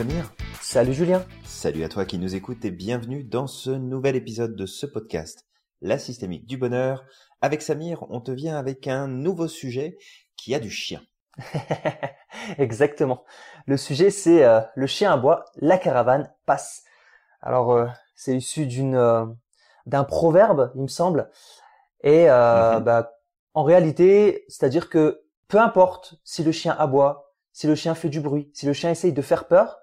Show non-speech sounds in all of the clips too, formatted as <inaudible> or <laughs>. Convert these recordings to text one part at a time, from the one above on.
Samir. Salut Julien. Salut à toi qui nous écoutes et bienvenue dans ce nouvel épisode de ce podcast, La systémique du bonheur. Avec Samir, on te vient avec un nouveau sujet qui a du chien. <laughs> Exactement. Le sujet c'est euh, le chien à bois, la caravane passe. Alors euh, c'est issu d'une euh, d'un proverbe, il me semble. Et mhm. bah, en réalité, c'est-à-dire que peu importe si le chien aboie, si le chien fait du bruit, si le chien essaye de faire peur,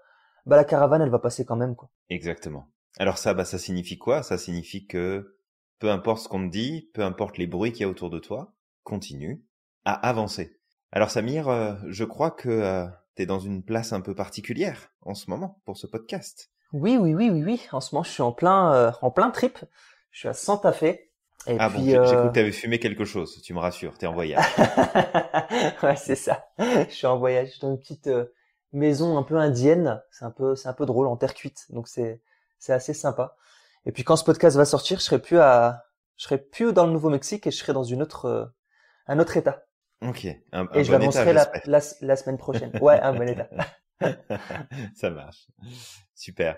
bah la caravane elle va passer quand même quoi. Exactement. Alors ça, bah ça signifie quoi? Ça signifie que peu importe ce qu'on te dit, peu importe les bruits qu'il y a autour de toi, continue à avancer. Alors Samir, euh, je crois que euh, tu es dans une place un peu particulière en ce moment pour ce podcast. Oui, oui, oui, oui, oui. En ce moment, je suis en plein, euh, en plein trip. Je suis à Santa Fe. Et ah puis, bon, j'ai cru que tu avais fumé quelque chose. Tu me rassures, tu es en voyage. <laughs> ouais, c'est ça. Je suis en voyage dans une petite maison un peu indienne. C'est un peu, c'est un peu drôle en terre cuite. Donc c'est, c'est assez sympa. Et puis quand ce podcast va sortir, je serai plus à, je serai plus dans le Nouveau-Mexique et je serai dans une autre, un autre état. Ok. Un, et je l'annoncerai la, la, la, semaine prochaine. Ouais, un bon état. <laughs> <laughs> ça marche. Super.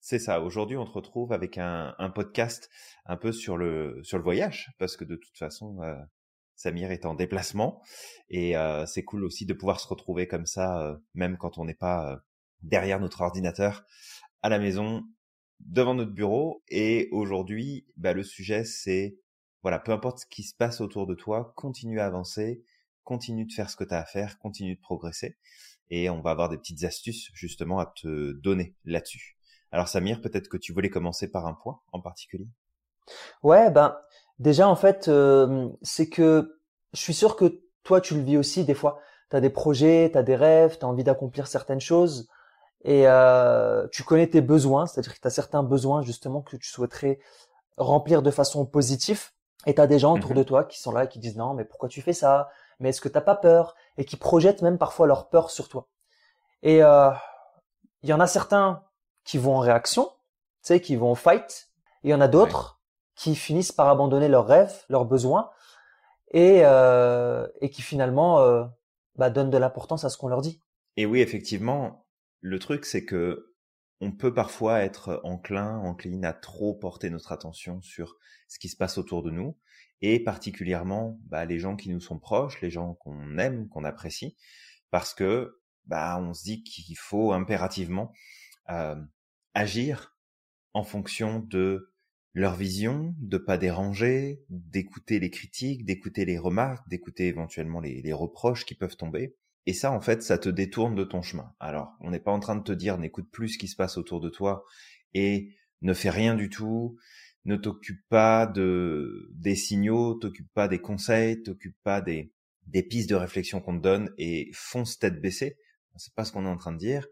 C'est ça. Aujourd'hui, on te retrouve avec un, un, podcast un peu sur le sur le voyage, parce que de toute façon, euh, Samir est en déplacement et euh, c'est cool aussi de pouvoir se retrouver comme ça, euh, même quand on n'est pas euh, derrière notre ordinateur à la maison, devant notre bureau. Et aujourd'hui, bah, le sujet c'est voilà, peu importe ce qui se passe autour de toi, continue à avancer, continue de faire ce que tu as à faire, continue de progresser. Et on va avoir des petites astuces justement à te donner là-dessus. Alors Samir, peut-être que tu voulais commencer par un point en particulier? Ouais, ben déjà en fait, euh, c'est que je suis sûr que toi tu le vis aussi des fois. Tu as des projets, tu as des rêves, tu as envie d'accomplir certaines choses et euh, tu connais tes besoins, c'est-à-dire que tu as certains besoins justement que tu souhaiterais remplir de façon positive et tu as des gens autour de mhm. toi qui sont là et qui disent non mais pourquoi tu fais ça? Mais est-ce que t'as pas peur? Et qui projettent même parfois leur peur sur toi. Et euh, il y en a certains qui vont en réaction, tu sais, qui vont fight, et il y en a d'autres qui finissent par abandonner leurs rêves, leurs besoins, et, euh, et qui finalement euh, bah, donnent de l'importance à ce qu'on leur dit. Et oui, effectivement, le truc c'est que on peut parfois être enclin, encline à trop porter notre attention sur ce qui se passe autour de nous et particulièrement bah, les gens qui nous sont proches, les gens qu'on aime, qu'on apprécie, parce que bah, on se dit qu'il faut impérativement euh, agir en fonction de leur vision, de pas déranger, d'écouter les critiques, d'écouter les remarques, d'écouter éventuellement les, reproches qui peuvent tomber. Et ça, en fait, ça te détourne de ton chemin. Alors, on n'est pas en train de te dire n'écoute plus ce qui se passe autour de toi et ne fais rien du tout, ne t'occupe pas de des signaux, t'occupe pas des conseils, t'occupe pas des des pistes de réflexion qu'on te donne et fonce tête baissée. C'est pas ce qu'on est en train de dire,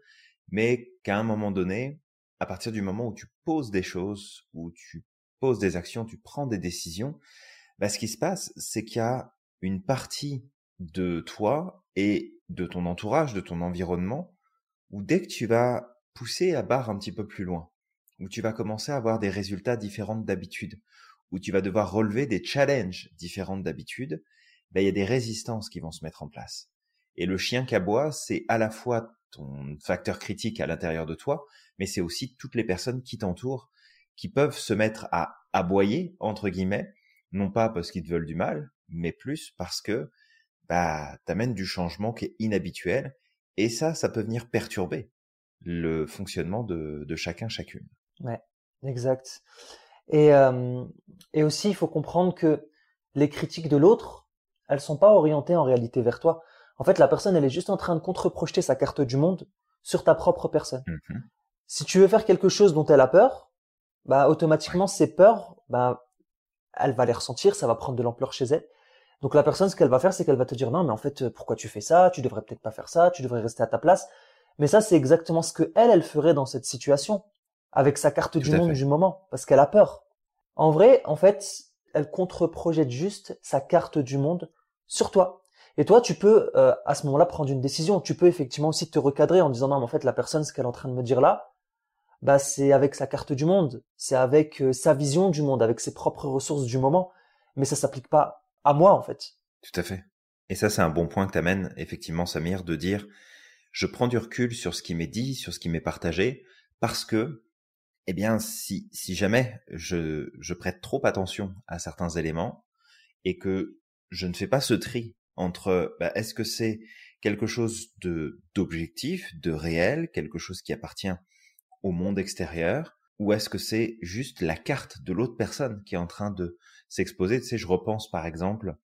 mais qu'à un moment donné, à partir du moment où tu poses des choses, où tu poses des actions, tu prends des décisions, bah, ce qui se passe, c'est qu'il y a une partie de toi et de ton entourage, de ton environnement, où dès que tu vas pousser la barre un petit peu plus loin, où tu vas commencer à avoir des résultats différents d'habitude, où tu vas devoir relever des challenges différents d'habitude, ben, il y a des résistances qui vont se mettre en place. Et le chien qui aboie, c'est à la fois ton facteur critique à l'intérieur de toi, mais c'est aussi toutes les personnes qui t'entourent qui peuvent se mettre à aboyer, entre guillemets, non pas parce qu'ils te veulent du mal, mais plus parce que bah, t'amènes du changement qui est inhabituel, et ça, ça peut venir perturber le fonctionnement de, chacun, chacune. Ouais, exact. Et, euh, et aussi, il faut comprendre que les critiques de l'autre, elles sont pas orientées en réalité vers toi. En fait, la personne, elle est juste en train de contre-projeter sa carte du monde sur ta propre personne. Mmh si tu veux faire quelque chose dont elle a peur, bah automatiquement ces peurs, bah elle va les ressentir, ça va prendre de l'ampleur chez elle. Donc la personne, ce qu'elle va faire, c'est qu'elle va te dire non, mais en fait, pourquoi tu fais ça? Tu devrais peut-être pas faire ça. Tu devrais rester à ta place. Mais ça, c'est exactement ce que elle, elle ferait dans cette situation avec sa carte du monde du moment, parce qu'elle a peur. En vrai, en fait, elle contre-projette juste sa carte du monde sur toi. Et toi, tu peux euh, à ce moment-là prendre une décision. Tu peux effectivement aussi te recadrer en disant non, mais en fait, la personne, ce qu'elle est en train de me dire là, bah c'est avec sa carte du monde, c'est avec euh, sa vision du monde, avec ses propres ressources du moment. Mais ça s'applique pas à moi en fait. Tout à fait. Et ça, c'est un bon point que t'amènes effectivement, Samir, de dire je prends du recul sur ce qui m'est dit, sur ce qui m'est partagé, parce que, eh bien, si, jamais je prête trop attention à certains éléments et que je ne fais pas ce tri entre bah, est-ce que c'est quelque chose d'objectif, de réel, quelque chose qui appartient au monde extérieur, ou est-ce que c'est juste la carte de l'autre personne qui est en train de s'exposer? Tu sais, je repense par exemple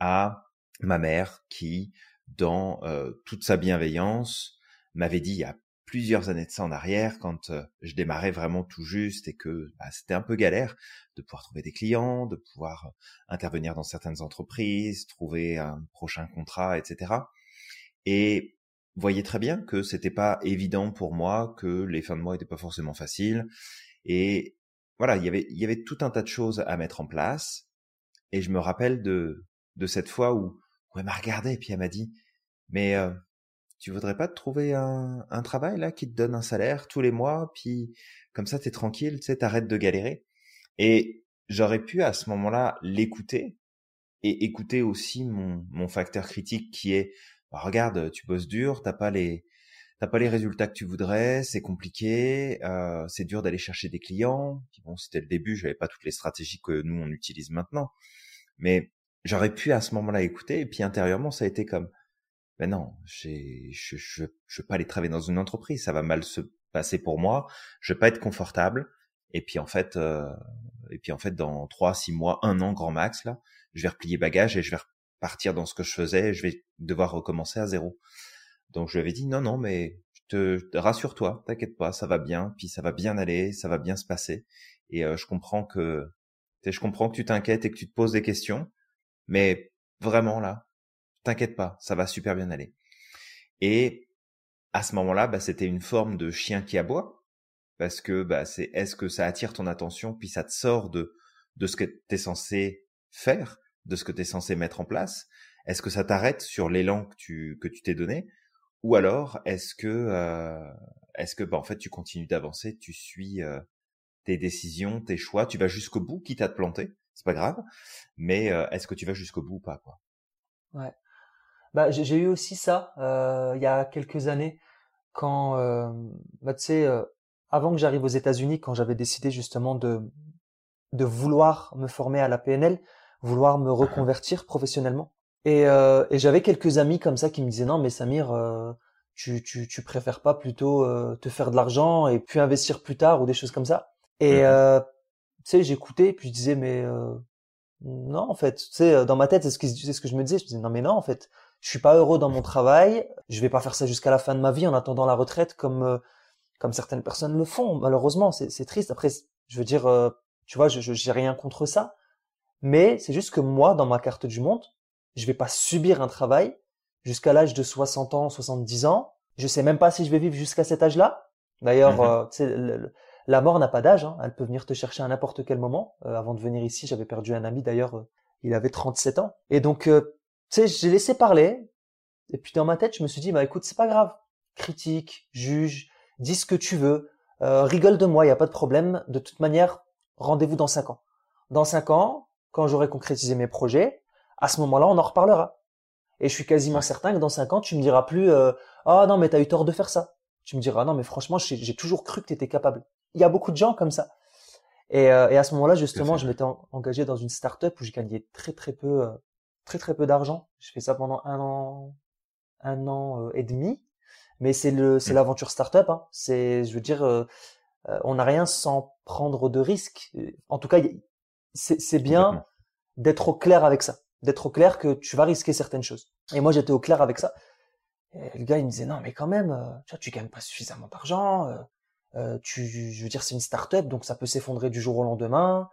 à ma mère qui, dans euh, toute sa bienveillance, m'avait dit il y a plusieurs années de ça en arrière, quand euh, je démarrais vraiment tout juste et que bah, c'était un peu galère de pouvoir trouver des clients, de pouvoir euh, intervenir dans certaines entreprises, trouver un prochain contrat, etc. Et voyez très bien que c'était pas évident pour moi, que les fins de mois étaient pas forcément faciles. Et voilà, il y avait, il y avait tout un tas de choses à mettre en place. Et je me rappelle de, de cette fois où, où elle m'a regardé et puis elle m'a dit, mais euh, tu voudrais pas te trouver un, un, travail là qui te donne un salaire tous les mois, puis comme ça t'es tranquille, tu sais, t'arrêtes de galérer? Et j'aurais pu à ce moment-là l'écouter et écouter aussi mon, mon facteur critique qui est bah, regarde, tu bosses dur, t'as pas les t'as pas les résultats que tu voudrais, c'est compliqué, euh, c'est dur d'aller chercher des clients. Bon, c'était le début, j'avais pas toutes les stratégies que nous on utilise maintenant, mais j'aurais pu à ce moment-là écouter. Et puis intérieurement, ça a été comme, ben non, je, je, je, veux pas aller travailler dans une entreprise, ça va mal se passer pour moi, je veux pas être confortable. Et puis en fait, euh, et puis en fait, dans trois, six mois, un an grand max là, je vais replier bagage et je vais partir dans ce que je faisais, je vais devoir recommencer à zéro. Donc je lui avais dit non, non, mais te, rassure-toi, t'inquiète pas, ça va bien, puis ça va bien aller, ça va bien se passer. Et euh, je comprends que je comprends que tu t'inquiètes et que tu te poses des questions, mais vraiment là, t'inquiète pas, ça va super bien aller. Et à ce moment-là, bah, c'était une forme de chien qui aboie, parce que bah, c'est est-ce que ça attire ton attention, puis ça te sort de de ce que tu es censé faire, de ce que tu es censé mettre en place? Est-ce que ça t'arrête sur l'élan que tu que tu t'es donné? Ou alors est-ce que euh, est-ce que bah, en fait tu continues d'avancer, tu suis euh, tes décisions, tes choix, tu vas jusqu'au bout, quitte à te planter, c'est pas grave, mais euh, est-ce que tu vas jusqu'au bout ou pas quoi? Ouais. Bah j'ai eu aussi ça il y a quelques années quand bah tu sais avant que j'arrive aux États-Unis quand j'avais décidé justement de de vouloir me former à la PNL, vouloir me reconvertir professionnellement. Et, euh, et j'avais quelques amis comme ça qui me disaient non mais Samir, euh, tu, tu, tu préfères pas plutôt euh, te faire de l'argent et puis investir plus tard ou des choses comme ça. Et euh, tu sais j'écoutais puis je disais mais euh, non en fait, tu sais dans ma tête c'est ce, c'est ce que je me disais, je me disais non mais non en fait, je suis pas heureux dans mon travail, je vais pas faire ça jusqu'à la fin de ma vie en attendant la retraite comme comme certaines personnes le font. Malheureusement c'est triste. Après je veux dire tu vois je j'ai rien contre ça mais c'est juste que moi, dans ma carte du monde, je vais pas subir un travail jusqu'à l'âge de 60 ans, 70 ans. Je sais même pas si je vais vivre jusqu'à cet âge-là. D'ailleurs, mm-hmm. euh, la mort n'a pas d'âge. Hein. Elle peut venir te chercher à n'importe quel moment. Euh, avant de venir ici, j'avais perdu un ami. D'ailleurs, euh, il avait 37 ans. Et donc, tu sais, j'ai laissé parler. Et puis dans ma tête, je me suis dit, bah écoute, c'est pas grave. Critique, juge, dis ce que tu veux. rigole de moi, il y a pas de problème. De toute manière, rendez-vous dans 5 ans. Dans 5 ans, quand j'aurai concrétisé mes projets, à ce moment-là, on en reparlera. Et je suis quasiment certain que dans cinq ans, tu me diras plus euh, ah non mais t'as eu tort de faire ça. Tu me diras non mais franchement j'ai toujours cru que tu étais capable. Il y a beaucoup de gens comme ça. Et, euh, et à ce moment-là justement, je m'étais engagé dans une start-up où j'ai gagné très très peu euh, très très peu d'argent. J'ai fait ça pendant un an un an et demi. Mais c'est le c'est mmh. l'aventure start-up. Hein. C'est je veux dire on n'a rien sans prendre de risques. En tout cas, c'est bien d'être au clair avec ça, d'être au clair que tu vas risquer certaines choses. Et moi, j'étais au clair avec ça. Et le gars, il me disait non, mais quand même, euh, tu vois, tu gagnes pas suffisamment d'argent. Euh, euh tu, je veux dire, c'est une start-up, donc ça peut s'effondrer du jour au lendemain.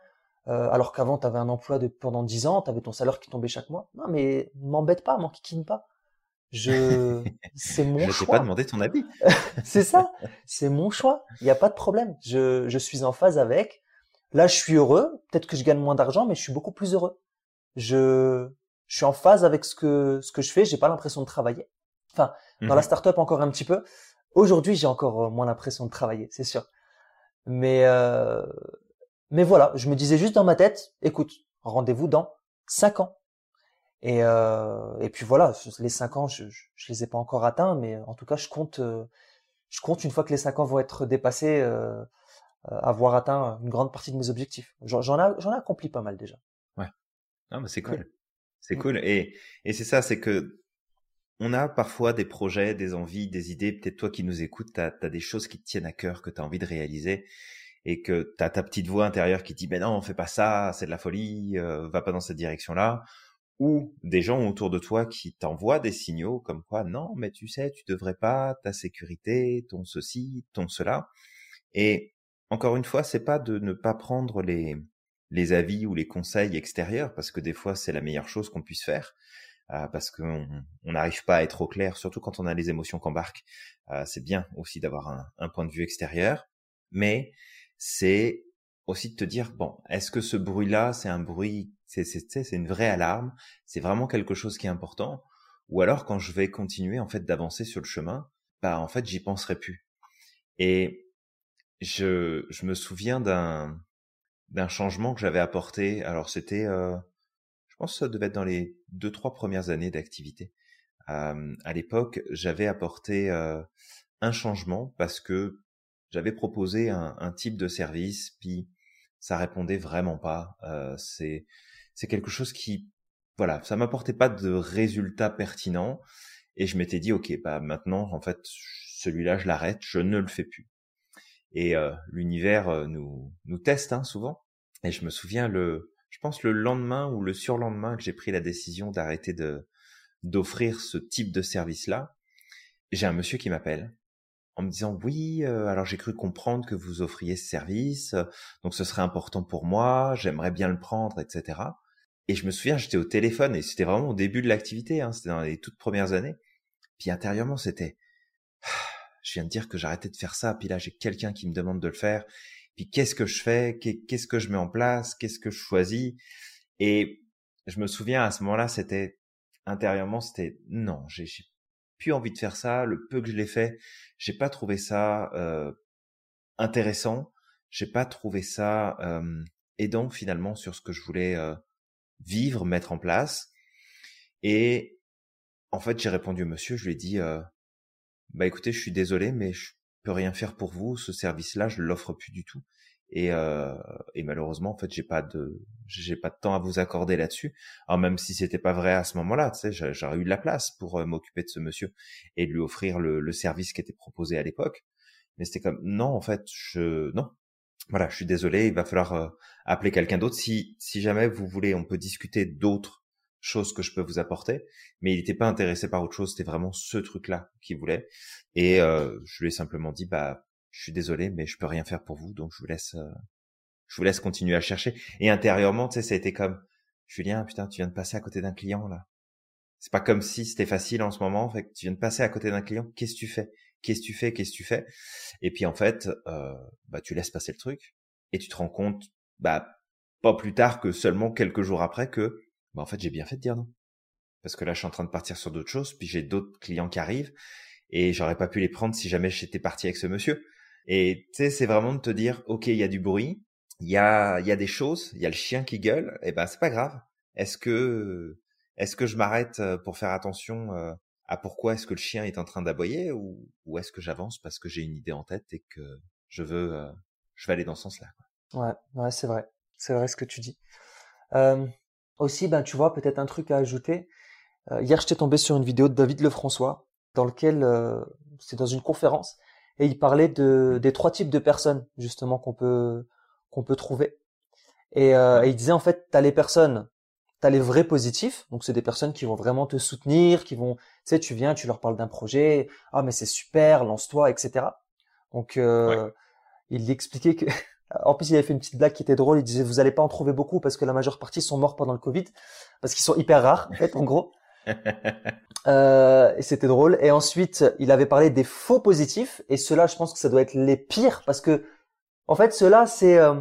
Euh, alors qu'avant, tu avais un emploi de pendant 10 ans, tu avais ton salaire qui tombait chaque mois. Non, mais m'embête pas, m'enquiquine pas. Je, <laughs> c'est mon choix. Je t'ai pas demandé ton avis. <laughs> c'est ça, c'est mon choix. Il n'y a pas de problème. Je, je suis en phase avec. Là, je suis heureux. Peut-être que je gagne moins d'argent, mais je suis beaucoup plus heureux. Je, je suis en phase avec ce que ce que je fais. J'ai pas l'impression de travailler. Enfin, dans la mhm. startup encore un petit peu. Aujourd'hui, j'ai encore euh, moins l'impression de travailler, c'est sûr. Mais euh, mais voilà, je me disais juste dans ma tête, écoute, rendez-vous dans cinq ans. Et, euh, et puis voilà, les cinq ans, je, je, les ai pas encore atteints, mais en tout cas, je compte, euh, je compte une fois que les cinq ans vont être dépassés, euh, avoir atteint une grande partie de mes objectifs. J'en ai, j'en ai accompli pas mal déjà. Ouais. Ah, mais c'est cool. C'est mm. cool. Et, et c'est ça, c'est que on a parfois des projets, des envies, des idées. Peut-être toi qui nous écoutes, tu as, des choses qui te tiennent à cœur, que tu as envie de réaliser et que tu as ta petite voix intérieure qui dit, ben non, on fait pas ça, c'est de la folie, euh, va pas dans cette direction-là. Ou des gens autour de toi qui t'envoient des signaux comme quoi, non, mais tu sais, tu devrais pas, ta sécurité, ton ceci, ton cela. Et encore une fois, c'est pas de ne pas prendre les, les avis ou les conseils extérieurs, parce que des fois, c'est la meilleure chose qu'on puisse faire. Euh, parce qu'on n'arrive pas à être au clair, surtout quand on a les émotions qu'embarque. Euh, c'est bien aussi d'avoir un, point de vue extérieur, mais c'est aussi de te dire bon, est-ce que ce bruit-là, c'est un bruit, c'est c'est une vraie alarme, c'est vraiment quelque chose qui est important, ou alors quand je vais continuer en fait d'avancer sur le chemin, bah en fait j'y penserai plus. Et je je me souviens d'un d'un changement que j'avais apporté. Alors c'était euh, je pense que ça devait être dans les deux, trois premières années d'activité. Euh, à l'époque, j'avais apporté euh, un changement parce que j'avais proposé un, un, type de service, puis ça répondait vraiment pas. Euh, c'est quelque chose qui, voilà, ça m'apportait pas de résultats pertinents, et je m'étais dit, ok, bah maintenant, en fait, celui-là, je l'arrête, je ne le fais plus. Et euh, l'univers euh, nous nous teste hein, souvent. Et je me souviens le je pense le lendemain ou le surlendemain que j'ai pris la décision d'arrêter de d'offrir ce type de service-là, j'ai un monsieur qui m'appelle en me disant oui, euh, alors j'ai cru comprendre que vous offriez ce service, donc ce serait important pour moi, j'aimerais bien le prendre, etc. Et je me souviens, j'étais au téléphone et c'était vraiment au début de l'activité, hein, c'était dans les toutes premières années. Puis intérieurement, c'était, <sighs> je viens de dire que j'arrêtais de faire ça, puis là j'ai quelqu'un qui me demande de le faire, puis qu'est-ce que je fais, qu'est-ce que je mets en place, qu'est-ce que je choisis? Et je me souviens à ce moment-là, c'était intérieurement, c'était non, j'ai plus envie de faire ça. Le peu que je l'ai fait, j'ai pas trouvé ça euh, intéressant. J'ai pas trouvé ça euh, aidant finalement sur ce que je voulais euh, vivre, mettre en place. Et en fait, j'ai répondu au monsieur, je lui ai dit, bah écoutez, je suis désolé, mais je peux rien faire pour vous. Ce service-là, je l'offre plus du tout. Et, euh, et malheureusement, en fait, j'ai pas de, j'ai pas de temps à vous accorder là-dessus. Alors même si c'était pas vrai à ce moment-là, tu sais, j'aurais eu de la place pour euh, m'occuper de ce monsieur et lui offrir le, le service qui était proposé à l'époque. Mais c'était comme non, en fait, je non. Voilà, je suis désolé, il va falloir euh, appeler quelqu'un d'autre. Si si jamais vous voulez, on peut discuter d'autres chose que je peux vous apporter, mais il n'était pas intéressé par autre chose, c'était vraiment ce truc-là qu'il voulait. Et euh, je lui ai simplement dit, bah, je suis désolé, mais je peux rien faire pour vous, donc je vous laisse, euh, je vous laisse continuer à chercher. Et intérieurement, tu sais, ça a été comme, Julien, putain, tu viens de passer à côté d'un client là. C'est pas comme si c'était facile en ce moment, fait que tu viens de passer à côté d'un client, qu'est-ce que tu fais? Qu'est-ce que tu fais? Qu'est-ce que tu fais? Et puis en fait, euh, bah tu laisses passer le truc et tu te rends compte, bah pas plus tard que seulement quelques jours après que bah en fait j'ai bien fait de dire non. Parce que là je suis en train de partir sur d'autres choses, puis j'ai d'autres clients qui arrivent, et j'aurais pas pu les prendre si jamais j'étais parti avec ce monsieur. Et tu sais, c'est vraiment de te dire, ok, il y a du bruit, il y a, y a des choses, il y a le chien qui gueule, et ben c'est pas grave. Est-ce que, est-ce que je m'arrête euh, pour faire attention euh, à pourquoi est-ce que le chien est en train d'aboyer, ou, ou est-ce que j'avance parce que j'ai une idée en tête et que je veux, euh, je vais aller dans ce sens-là. Ouais, ouais, c'est vrai, c'est vrai ce que tu dis. Euh, aussi, ben, tu vois, peut-être un truc à ajouter. Euh, hier, j'étais tombé sur une vidéo de David Lefrançois, dans lequel c'est dans une conférence, et il parlait de, des trois types de personnes justement qu'on peut qu'on peut trouver. Et, euh, et, il disait en fait, t'as les personnes, t'as les vrais positifs, donc c'est des personnes qui vont vraiment te soutenir, qui vont, tu sais, tu viens, tu leur parles d'un projet, ah mais c'est super, lance-toi, etc. Donc euh, il expliquait que <laughs> en plus, il avait fait une petite blague qui était drôle. Il disait, vous allez pas en trouver beaucoup parce que la majeure partie sont morts pendant le Covid, parce qu'ils sont hyper rares, en fait, en gros. <laughs> euh, et c'était drôle. Et ensuite, il avait parlé des faux positifs. Et ceux-là, je pense que ça doit être les pires parce que, en fait, ceux-là, c'est, euh,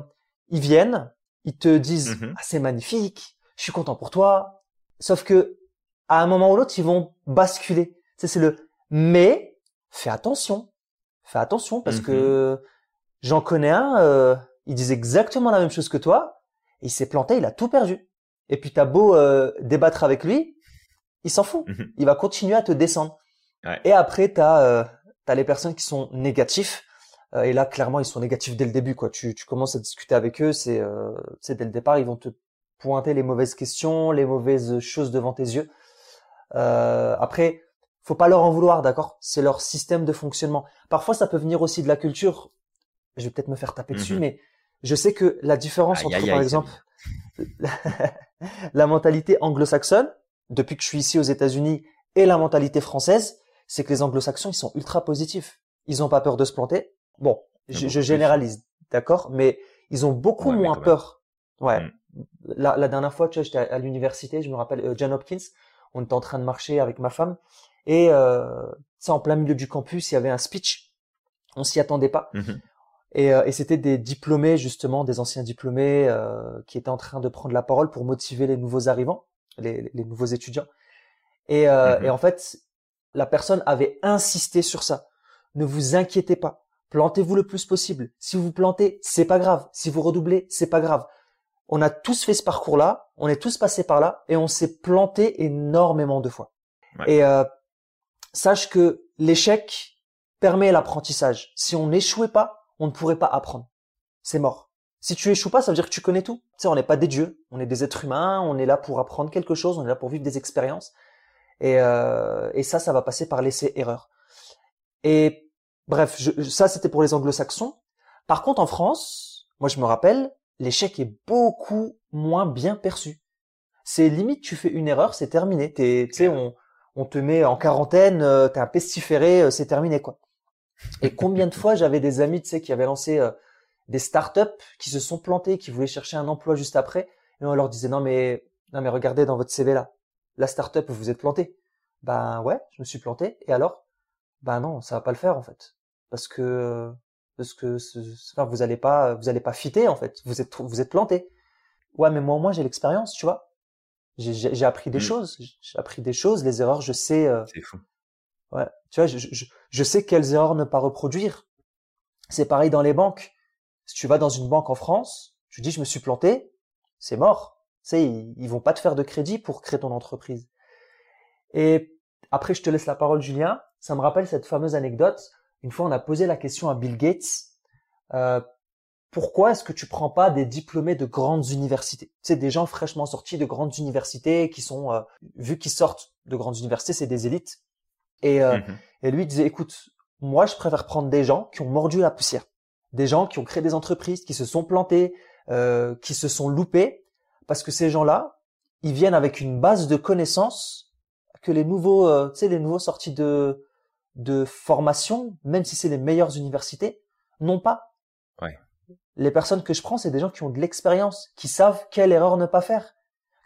ils viennent, ils te disent, mm-hmm. ah, c'est magnifique, je suis content pour toi. Sauf que, à un moment ou l'autre, ils vont basculer. C'est le, mais, fais attention. Fais attention parce que mm-hmm. J'en connais un, euh, il disait exactement la même chose que toi, et il s'est planté, il a tout perdu. Et puis t'as beau débattre avec lui, il s'en fout. Mhm. Il va continuer à te descendre. Ouais. Et après, t'as euh, as les personnes qui sont négatifs. Euh, et là, clairement, ils sont négatifs dès le début. Quoi. Tu, tu commences à discuter avec eux, c'est euh, dès le départ, ils vont te pointer les mauvaises questions, les mauvaises choses devant tes yeux. Euh, après, faut pas leur en vouloir, d'accord? C'est leur système de fonctionnement. Parfois, ça peut venir aussi de la culture. Je vais peut-être me faire taper dessus, Mhm. mais je sais que la différence Aïe, entre, aïe, par aïe, exemple, <laughs> la mentalité anglo-saxonne, depuis que je suis ici aux États-Unis, et la mentalité française, c'est que les anglo-saxons, ils sont ultra positifs. Ils ont pas peur de se planter. Bon, je, beaucoup je plus. généralise, d'accord Mais ils ont beaucoup Ouais, moins peur. Ouais. Mm. La, la dernière fois, tu vois, j'étais à, à l'université, je me rappelle, euh, John Hopkins, on était en train de marcher avec ma femme, et euh, ça, en plein milieu du campus, il y avait un speech. On s'y attendait pas. Mhm. Et, euh, et c'était des diplômés, justement, des anciens diplômés euh, qui étaient en train de prendre la parole pour motiver les nouveaux arrivants, les, les nouveaux étudiants. Et, euh, Mhm. et en fait, la personne avait insisté sur ça. Ne vous inquiétez pas. Plantez-vous le plus possible. Si vous vous plantez, c'est pas grave. Si vous redoublez, c'est pas grave. On a tous fait ce parcours-là, on est tous passés par là, et on s'est planté énormément de fois. Ouais. Et euh, sache que l'échec permet l'apprentissage. Si on n'échouait pas, on ne pourrait pas apprendre. C'est mort. Si tu échoues pas, ça veut dire que tu connais tout. Tu sais, on n'est pas des dieux, on est des êtres humains, on est là pour apprendre quelque chose, on est là pour vivre des expériences. Et, euh, et ça, ça va passer par l'essai-erreur. Et bref, je, ça c'était pour les anglo-saxons. Par contre, en France, moi je me rappelle, l'échec est beaucoup moins bien perçu. C'est limite, tu fais une erreur, c'est terminé. Tu sais, on, on te met en quarantaine, euh, t'es un pestiféré, euh, c'est terminé quoi. Et combien de fois j'avais des amis, tu sais, qui avaient lancé euh, des startups, qui se sont plantés, qui voulaient chercher un emploi juste après, et on leur disait non mais non mais regardez dans votre CV là, la startup vous vous êtes planté. Ben ouais, je me suis planté. Et alors? Ben non, ça va pas le faire en fait, parce que parce que enfin, vous allez pas vous allez pas fitter en fait. Vous êtes vous êtes planté. Ouais, mais moi moi j'ai l'expérience, tu vois. J'ai j'ai j'ai appris des Mm. choses, j'ai appris des choses, les erreurs, je sais. euh, C'est fou. Ouais, tu vois, je, je, je sais quelles erreurs ne pas reproduire. C'est pareil dans les banques. Si tu vas dans une banque en France, tu dis je me suis planté, c'est mort. Tu sais, ils, ils vont pas te faire de crédit pour créer ton entreprise. Et après, je te laisse la parole, Julien. Ça me rappelle cette fameuse anecdote. Une fois, on a posé la question à Bill Gates. Euh, pourquoi est-ce que tu prends pas des diplômés de grandes universités? C'est des gens fraîchement sortis de grandes universités qui sont, euh, vu qu'ils sortent de grandes universités, c'est des élites. Et, euh, Mhm. et lui disait, écoute, moi, je préfère prendre des gens qui ont mordu la poussière, des gens qui ont créé des entreprises, qui se sont plantés, euh, qui se sont loupés, parce que ces gens-là, ils viennent avec une base de connaissances que les nouveaux, euh, tu sais, les nouveaux sortis de de formation, même si c'est les meilleures universités, n'ont pas. Ouais. Les personnes que je prends, c'est des gens qui ont de l'expérience, qui savent quelle erreur ne pas faire,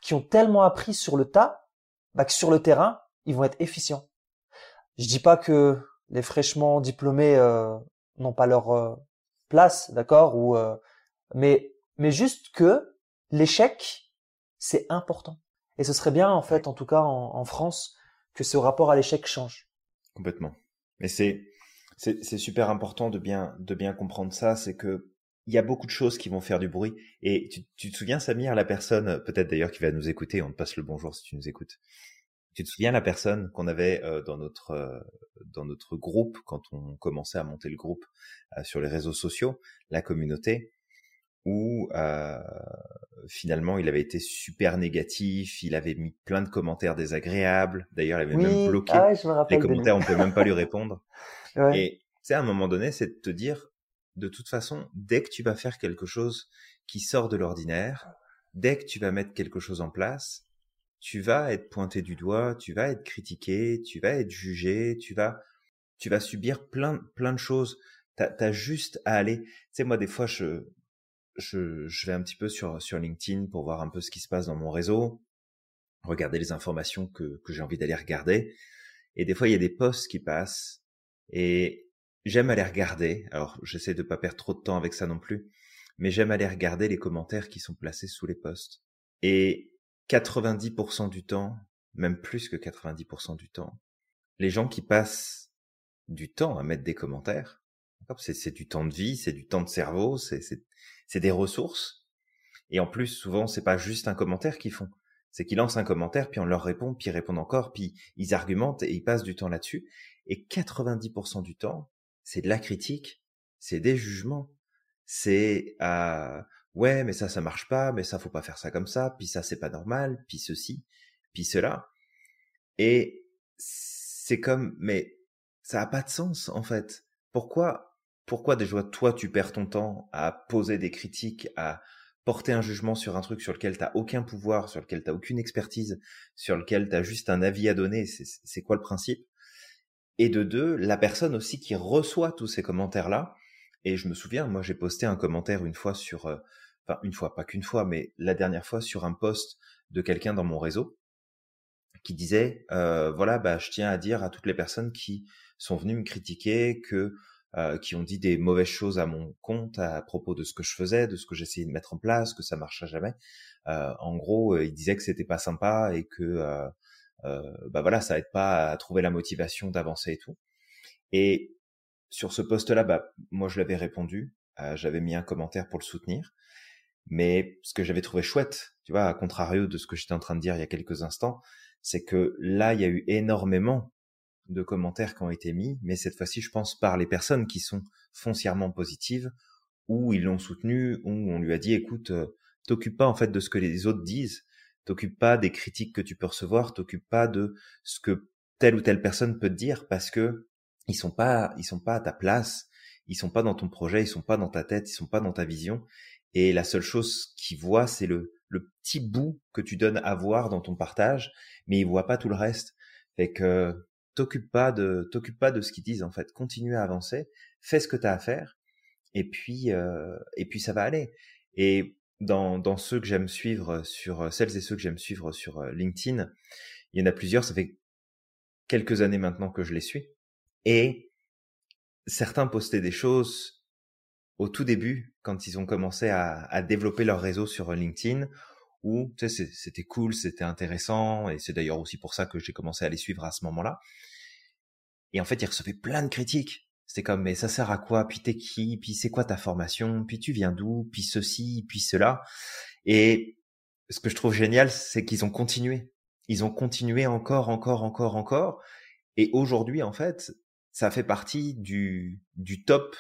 qui ont tellement appris sur le tas, bah, que sur le terrain, ils vont être efficients. Je dis pas que les fraîchement diplômés euh, n'ont pas leur euh, place, d'accord, ou euh, mais mais juste que l'échec c'est important. Et ce serait bien en fait, en tout cas en, France, que ce rapport à l'échec change. Complètement. Mais c'est c'est c'est super important de bien de bien comprendre ça, c'est que il y a beaucoup de choses qui vont faire du bruit. Et tu, tu te souviens, Samir, la personne, peut-être d'ailleurs qui va nous écouter, on te passe le bonjour si tu nous écoutes. Tu te souviens la personne qu'on avait euh, dans notre euh, dans notre groupe quand on commençait à monter le groupe euh, sur les réseaux sociaux, la communauté, où finalement il avait été super négatif, il avait mis plein de commentaires désagréables. D'ailleurs, il avait même bloqué ah ouais, les commentaires, on peut même pas lui répondre. <laughs> Ouais. Et tu sais, à un moment donné, c'est de te dire, de toute façon, dès que tu vas faire quelque chose qui sort de l'ordinaire, dès que tu vas mettre quelque chose en place, tu vas être pointé du doigt, tu vas être critiqué, tu vas être jugé, tu vas, tu vas subir plein, plein de choses. T'as, as juste à aller. Tu sais, moi, des fois, je, je, je vais un petit peu sur, sur LinkedIn pour voir un peu ce qui se passe dans mon réseau, regarder les informations que, que j'ai envie d'aller regarder. Et des fois, il y a des posts qui passent et j'aime aller regarder. Alors, j'essaie de pas perdre trop de temps avec ça non plus, mais j'aime aller regarder les commentaires qui sont placés sous les posts. Et 90% du temps, même plus que 90% du temps, les gens qui passent du temps à mettre des commentaires, c'est, du temps de vie, c'est du temps de cerveau, c'est des ressources. Et en plus, souvent, c'est pas juste un commentaire qu'ils font. C'est qu'ils lancent un commentaire, puis on leur répond, puis ils répondent encore, puis ils argumentent et ils passent du temps là-dessus. Et 90% du temps, c'est de la critique, c'est des jugements, c'est euh, ouais, mais ça, ça marche pas, mais ça, faut pas faire ça comme ça, puis ça, c'est pas normal, puis ceci, puis cela. Et c'est comme, mais ça a pas de sens en fait. Pourquoi, pourquoi déjà toi tu perds ton temps à poser des critiques, à porter un jugement sur un truc sur lequel t'as aucun pouvoir, sur lequel t'as aucune expertise, sur lequel t'as juste un avis à donner, c'est quoi le principe? Et de deux, la personne aussi qui reçoit tous ces commentaires là. Et je me souviens, moi j'ai posté un commentaire une fois sur, euh, une fois, pas qu'une fois, mais la dernière fois sur un post de quelqu'un dans mon réseau qui disait euh, voilà bah je tiens à dire à toutes les personnes qui sont venues me critiquer que euh, qui ont dit des mauvaises choses à mon compte à propos de ce que je faisais de ce que j'essayais de mettre en place que ça marchait jamais. Euh, en gros ils disaient que c'était pas sympa et que bah voilà ça aide pas à trouver la motivation d'avancer et tout. Et sur ce poste là bah moi je l'avais répondu j'avais mis un commentaire pour le soutenir mais ce que j'avais trouvé chouette tu vois à contrario de ce que j'étais en train de dire il y a quelques instants c'est que là, il y a eu énormément de commentaires qui ont été mis, mais cette fois-ci, je pense par les personnes qui sont foncièrement positives, ou ils l'ont soutenu, ou on lui a dit, écoute, euh, t'occupe pas en fait de ce que les autres disent, t'occupe pas des critiques que tu peux recevoir, t'occupe pas de ce que telle ou telle personne peut te dire, parce que ils sont pas, ils sont pas à ta place, ils sont pas dans ton projet, ils sont pas dans ta tête, ils sont pas dans ta vision, et la seule chose qu'ils voient, c'est le le petit bout que tu donnes à voir dans ton partage, mais ils voient pas tout le reste. Fait que t'occupe pas de t'occupe pas de ce qu'ils disent en fait. Continue à avancer, fais ce que tu as à faire, et puis euh, et puis ça va aller. Et dans dans ceux que j'aime suivre sur celles et ceux que j'aime suivre sur euh, LinkedIn, il y en a plusieurs. Ça fait quelques années maintenant que je les suis, et certains postaient des choses au tout début, quand ils ont commencé à, développer leur réseau sur LinkedIn, où tu sais, c'était cool, c'était intéressant, et c'est d'ailleurs aussi pour ça que j'ai commencé à les suivre à ce moment-là. Et en fait, ils recevaient plein de critiques. C'était comme, mais ça sert à quoi? Puis t'es qui? Puis c'est quoi ta formation? Puis tu viens d'où? Puis ceci, puis cela. Et ce que je trouve génial, c'est qu'ils ont continué. Ils ont continué encore, encore, encore, encore. Et aujourd'hui, en fait, ça fait partie du, du top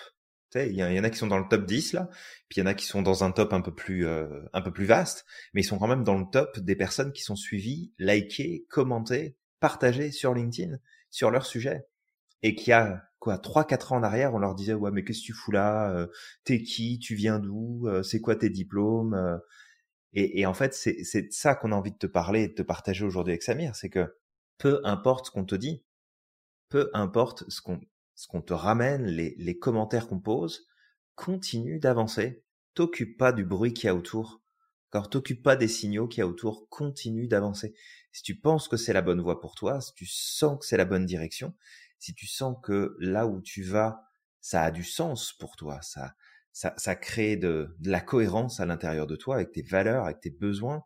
il y, en a qui sont dans le top 10 là, puis il y en a qui sont dans un top un peu plus euh, un peu plus vaste, mais ils sont quand même dans le top des personnes qui sont suivies, likées, commentées, partagées sur LinkedIn sur leur sujet. Et qui a quoi trois quatre ans en arrière, on leur disait ouais mais qu'est-ce que tu fous là euh, T'es qui Tu viens d'où euh, C'est quoi tes diplômes et, et, en fait c'est c'est ça qu'on a envie de te parler et de te partager aujourd'hui avec Samir, c'est que peu importe ce qu'on te dit, peu importe ce qu'on ce qu'on te ramène, les, les commentaires qu'on pose, continue d'avancer. T'occupe pas du bruit qu'il y a autour. Quand t'occupe pas des signaux qu'il y a autour, continue d'avancer. Si tu penses que c'est la bonne voie pour toi, si tu sens que c'est la bonne direction, si tu sens que là où tu vas, ça a du sens pour toi, ça, ça, ça crée de, de la cohérence à l'intérieur de toi avec tes valeurs, avec tes besoins,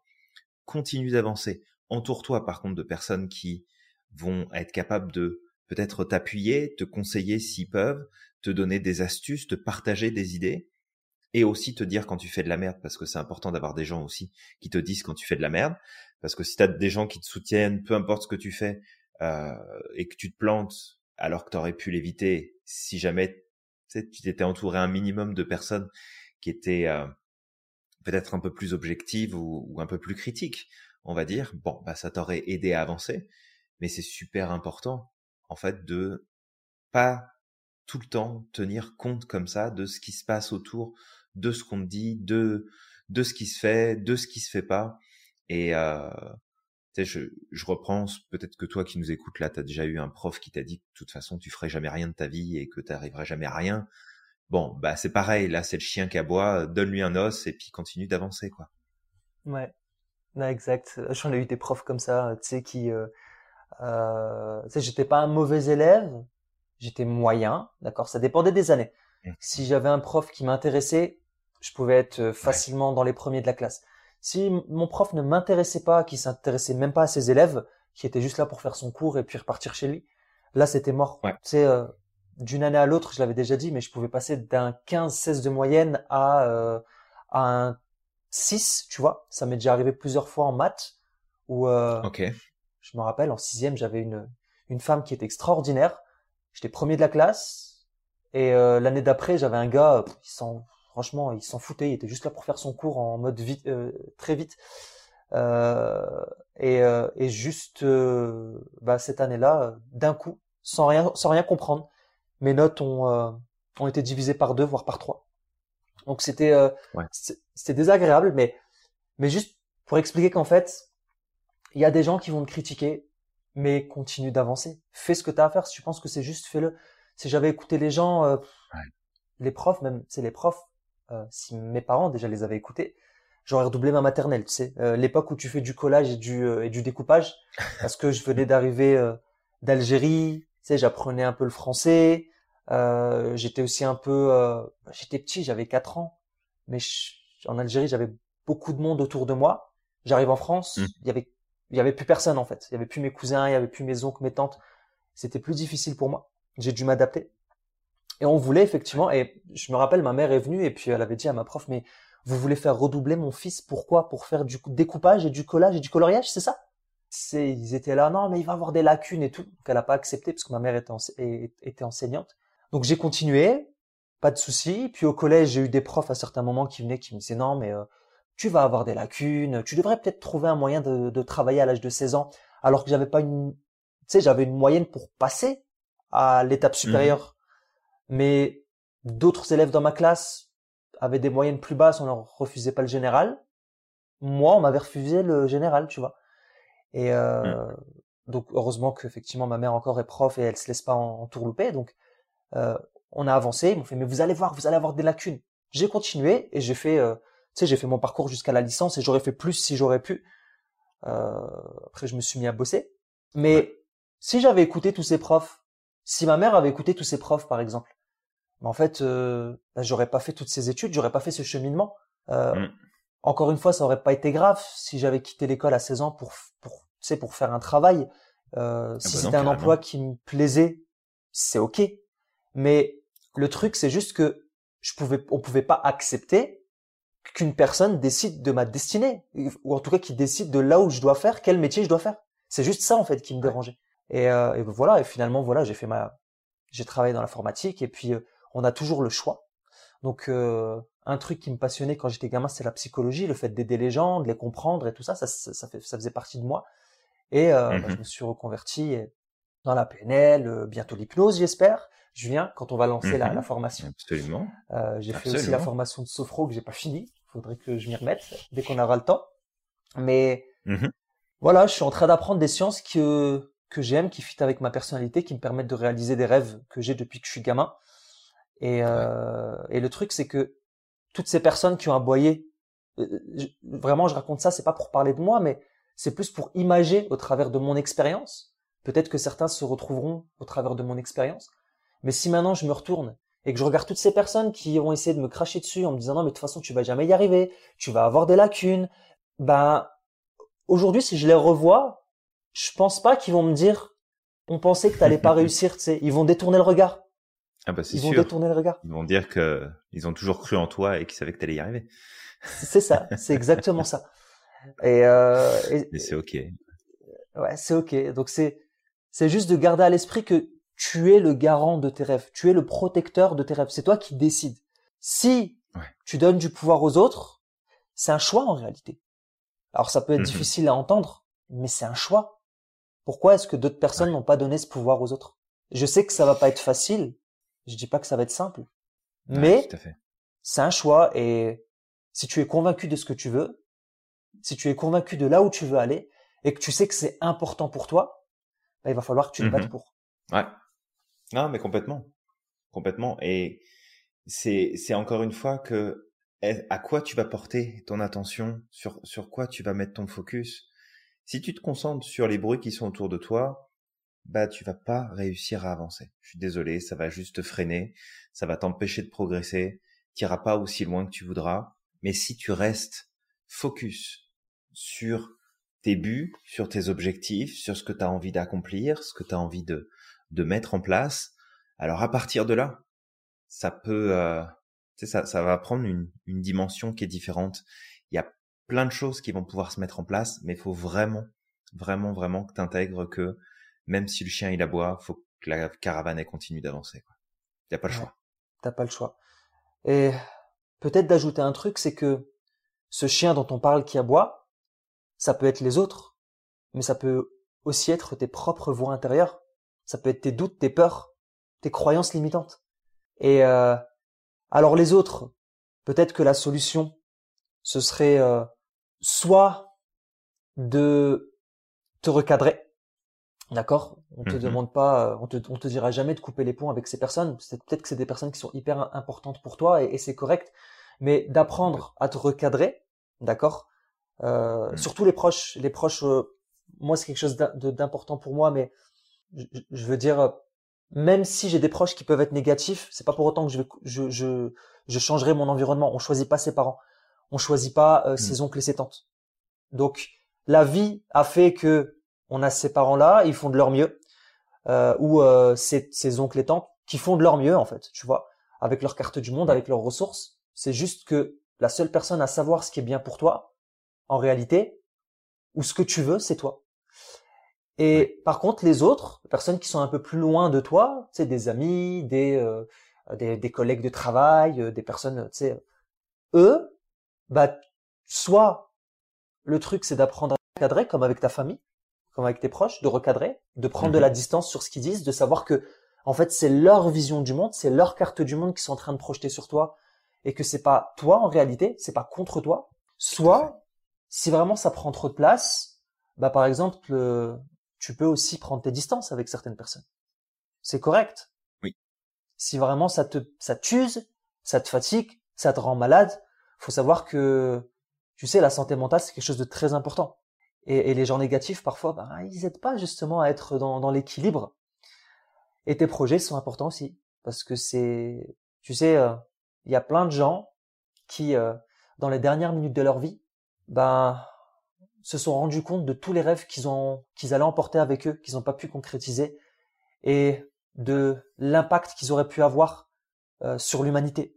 continue d'avancer. Entoure-toi par contre de personnes qui vont être capables de peut-être t'appuyer, te conseiller s'ils peuvent, te donner des astuces, te partager des idées, et aussi te dire quand tu fais de la merde, parce que c'est important d'avoir des gens aussi qui te disent quand tu fais de la merde, parce que si tu as des gens qui te soutiennent, peu importe ce que tu fais, euh, et que tu te plantes alors que tu aurais pu l'éviter, si jamais tu t'étais entouré un minimum de personnes qui étaient euh, peut-être un peu plus objectives ou, ou, un peu plus critiques, on va dire, bon, bah ça t'aurait aidé à avancer, mais c'est super important en fait, de pas tout le temps tenir compte comme ça de ce qui se passe autour, de ce qu'on dit, de de ce qui se fait, de ce qui se fait pas. Et euh, je, je reprends, peut-être que toi qui nous écoutes là, tu as déjà eu un prof qui t'a dit que de toute façon tu ferais jamais rien de ta vie et que tu n'arriverais jamais à rien. Bon, bah c'est pareil, là c'est le chien qui aboie, donne-lui un os et puis continue d'avancer quoi. Ouais, exact. J'en ai eu des profs comme ça, tu sais, qui euh, euh, j'étais pas un mauvais élève, j'étais moyen, d'accord? Ça dépendait des années. Mmh. Si j'avais un prof qui m'intéressait, je pouvais être euh, facilement dans les premiers de la classe. Si mon prof ne m'intéressait pas, qui s'intéressait même pas à ses élèves, qui était juste là pour faire son cours et puis repartir chez lui, là c'était mort. Tu sais, euh, d'une année à l'autre, je l'avais déjà dit, mais je pouvais passer d'un 15-16 de moyenne à, euh, à un 6, tu vois? Ça m'est déjà arrivé plusieurs fois en maths où euh, Ok. Je me rappelle en sixième, j'avais une une femme qui était extraordinaire. J'étais premier de la classe et euh, l'année d'après, j'avais un gars, pff, il s'en franchement, il s'en foutait, il était juste là pour faire son cours en mode vite, euh, très vite. Euh, et, euh, et juste euh, bah, cette année-là, d'un coup, sans rien, sans rien comprendre, mes notes ont, euh, ont été divisées par deux, voire par trois. Donc c'était euh, Ouais. c'était désagréable, mais mais juste pour expliquer qu'en fait, il y a des gens qui vont te critiquer, mais continue d'avancer. Fais ce que tu as à faire. Si tu penses que c'est juste, fais-le. Si j'avais écouté les gens, euh, Ouais. les profs, même, c'est les profs, euh, si mes parents déjà les avaient écoutés, j'aurais redoublé ma maternelle, tu sais. Euh, L'époque où tu fais du collage et du, euh, et du découpage, <laughs> parce que je venais d'arriver euh, d'Algérie, tu sais, j'apprenais un peu le français, euh, j'étais aussi un peu, euh, j'étais petit, j'avais 4 ans, mais je- en Algérie, j'avais beaucoup de monde autour de moi. J'arrive en France, Mm. il y avait, il y avait plus personne en fait. Il y avait plus mes cousins, il y avait plus mes oncles, mes tantes. C'était plus difficile pour moi. J'ai dû m'adapter. Et on voulait effectivement, et je me rappelle, ma mère est venue et puis elle avait dit à ma prof, mais vous voulez faire redoubler mon fils, pourquoi? Pour faire du découpage et du collage et du coloriage, c'est ça? C'est, ils étaient là, non, mais il va avoir des lacunes et tout. Donc elle a pas accepté parce que ma mère était enseignante. Donc j'ai continué, pas de souci. Puis au collège, j'ai eu des profs à certains moments qui venaient, qui me disaient, non, mais euh, tu vas avoir des lacunes, tu devrais peut-être trouver un moyen de, de travailler à l'âge de 16 ans, alors que j'avais pas une, tu sais, j'avais une moyenne pour passer à l'étape supérieure. Mais d'autres élèves dans ma classe avaient des moyennes plus basses, on leur refusait pas le général. Moi, on m'avait refusé le général, tu vois. Et euh, donc heureusement qu'effectivement ma mère encore est prof et elle se laisse pas en, en tourlouper. Donc euh, on a avancé, ils m'ont fait mais vous allez voir, vous allez avoir des lacunes. J'ai continué et j'ai fait, euh, sais, j'ai fait mon parcours jusqu'à la licence et j'aurais fait plus si j'aurais pu. Euh, après je me suis mis à bosser. Mais si j'avais écouté tous ces profs, si ma mère avait écouté tous ces profs par exemple, ben, en fait, euh, ben, j'aurais pas fait toutes ces études, j'aurais pas fait ce cheminement. Euh, Mm. Encore une fois, ça aurait pas été grave si j'avais quitté l'école à 16 ans pour, pour, tu sais, pour faire un travail. Euh, si bah c'était un emploi qui me plaisait, c'est ok. Mais le truc, c'est juste que je pouvais, on pouvait pas accepter qu'une personne décide de ma destinée, ou en tout cas qui décide de là où je dois faire, quel métier je dois faire. C'est juste ça en fait qui me dérangeait. Et, euh, et voilà. Et finalement, voilà, j'ai fait ma, j'ai travaillé dans l'informatique et puis euh, on a toujours le choix. Donc euh, un truc qui me passionnait quand j'étais gamin, c'est la psychologie, le fait d'aider les gens, de les comprendre et tout ça, ça, ça, ça, fait, ça faisait partie de moi. Et bah, Mhm. je me suis reconverti dans la PNL, bientôt l'hypnose, j'espère. Julien, quand on va lancer la, Mhm. la formation. Absolument. Euh, j'ai fait aussi la formation de sophro que j'ai pas fini. Faudrait que je m'y remette dès qu'on aura le temps. Mais Mhm. voilà, je suis en train d'apprendre des sciences que que j'aime, qui fit avec ma personnalité, qui me permettent de réaliser des rêves que j'ai depuis que je suis gamin. Et euh, et le truc, c'est que toutes ces personnes qui ont aboyé, euh, je- vraiment, je raconte ça, c'est pas pour parler de moi, mais c'est plus pour imager au travers de mon expérience. Peut-être que certains se retrouveront au travers de mon expérience. Mais si maintenant je me retourne et que je regarde toutes ces personnes qui ont essayé de me cracher dessus en me disant non mais de toute façon tu vas jamais y arriver, tu vas avoir des lacunes, ben aujourd'hui si je les revois, je pense pas qu'ils vont me dire on pensait que t'allais pas <laughs> réussir, tu sais, ils vont détourner le regard, Ah bah c'est ils vont détourner le regard. Ils vont dire que ils ont toujours cru en toi et qu'ils savaient que t'allais y arriver. C'est ça, c'est exactement ça. <laughs> Et, euh, et- Mais c'est ok. Ouais, c'est ok. Donc c'est c'est juste de garder à l'esprit que tu es le garant de tes rêves, tu es le protecteur de tes rêves. C'est toi qui décides. Si Ouais. tu donnes du pouvoir aux autres, c'est un choix en réalité. Alors ça peut être Mhm. difficile à entendre, mais c'est un choix. Pourquoi est-ce que d'autres personnes n'ont pas donné ce pouvoir aux autres? Je sais que ça va pas être facile. Je dis pas que ça va être simple, Ouais, mais c'est un choix et si tu es convaincu de ce que tu veux, si tu es convaincu de là où tu veux aller et que tu sais que c'est important pour toi, bah, il va falloir que tu te battes Mhm. pour. Ouais. Non, mais complètement. Complètement. Et c'est, c'est encore une fois que à quoi tu vas porter ton attention, sur, sur quoi tu vas mettre ton focus? Si tu te concentres sur les bruits qui sont autour de toi, bah, tu vas pas réussir à avancer. Je suis désolé, ça va juste te freiner, ça va t'empêcher de progresser, tu iras pas aussi loin que tu voudras. Mais si tu restes focus sur tes buts, sur tes objectifs, sur ce que tu as envie d'accomplir, ce que tu as envie de, de mettre en place, alors à partir de là, ça peut, euh, ça, ça va prendre une, une dimension qui est différente. Il y a plein de choses qui vont pouvoir se mettre en place, mais il faut vraiment, vraiment, vraiment que tu intègres que même si le chien il aboie, faut que la caravane elle continue d'avancer. Il n'y a pas le choix. T'as pas le choix. Et peut-être d'ajouter un truc, c'est que ce chien dont on parle qui aboie, ça peut être les autres, mais ça peut aussi être tes propres voix intérieures. Ça peut être tes doutes, tes peurs, tes croyances limitantes. Et euh, alors les autres, peut-être que la solution, ce serait euh, soit de te recadrer, d'accord? On te mmh demande pas, euh, on te, on te dira jamais de couper les ponts avec ces personnes. Peut-être que c'est des personnes qui sont hyper importantes pour toi et, c'est correct, mais d'apprendre à te recadrer, d'accord? Euh, mmh. Surtout les proches, les proches. moi, c'est quelque chose d'important pour moi, mais je veux dire, même si j'ai des proches qui peuvent être négatifs, c'est pas pour autant que je, je, je, je changerai mon environnement. On choisit pas ses parents, on choisit pas euh, ses hmm. oncles et ses tantes. Donc la vie a fait que on a ces parents-là, ils font de leur mieux, euh, ou euh, ses, ses, oncles et tantes qui font de leur mieux en fait, tu vois, avec leur carte du monde, avec leurs ressources. C'est juste que la seule personne à savoir ce qui est bien pour toi, en réalité, ou ce que tu veux, c'est toi. Et par contre, les autres, les personnes qui sont un peu plus loin de toi, tu sais, des amis, des, euh, des, des, collègues de travail, euh, des personnes, tu sais, eux, bah, soit le truc c'est d'apprendre à recadrer, comme avec ta famille, comme avec tes proches, de recadrer, de prendre de la mhm. distance sur ce qu'ils disent, de savoir que, en fait, c'est leur vision du monde, c'est leur carte du monde qui sont en train de projeter sur toi, et que c'est pas toi en réalité, c'est pas contre toi. Soit, si vraiment ça prend trop de place, bah par exemple, tu peux aussi prendre tes distances avec certaines personnes. C'est correct. Oui. Si vraiment ça te, ça t'use, ça te fatigue, ça te rend malade, faut savoir que, tu sais, la santé mentale, c'est quelque chose de très important. Et, et les gens négatifs, parfois, ben, ils aident pas justement à être dans, dans l'équilibre. Et tes projets sont importants aussi. Parce que c'est, tu sais, euh, il y a plein de gens qui, euh, dans les dernières minutes de leur vie, ben, se sont rendus compte de tous les rêves qu'ils ont, qu'ils allaient emporter avec eux, qu'ils n'ont pas pu concrétiser, et de l'impact qu'ils auraient pu avoir euh, sur l'humanité.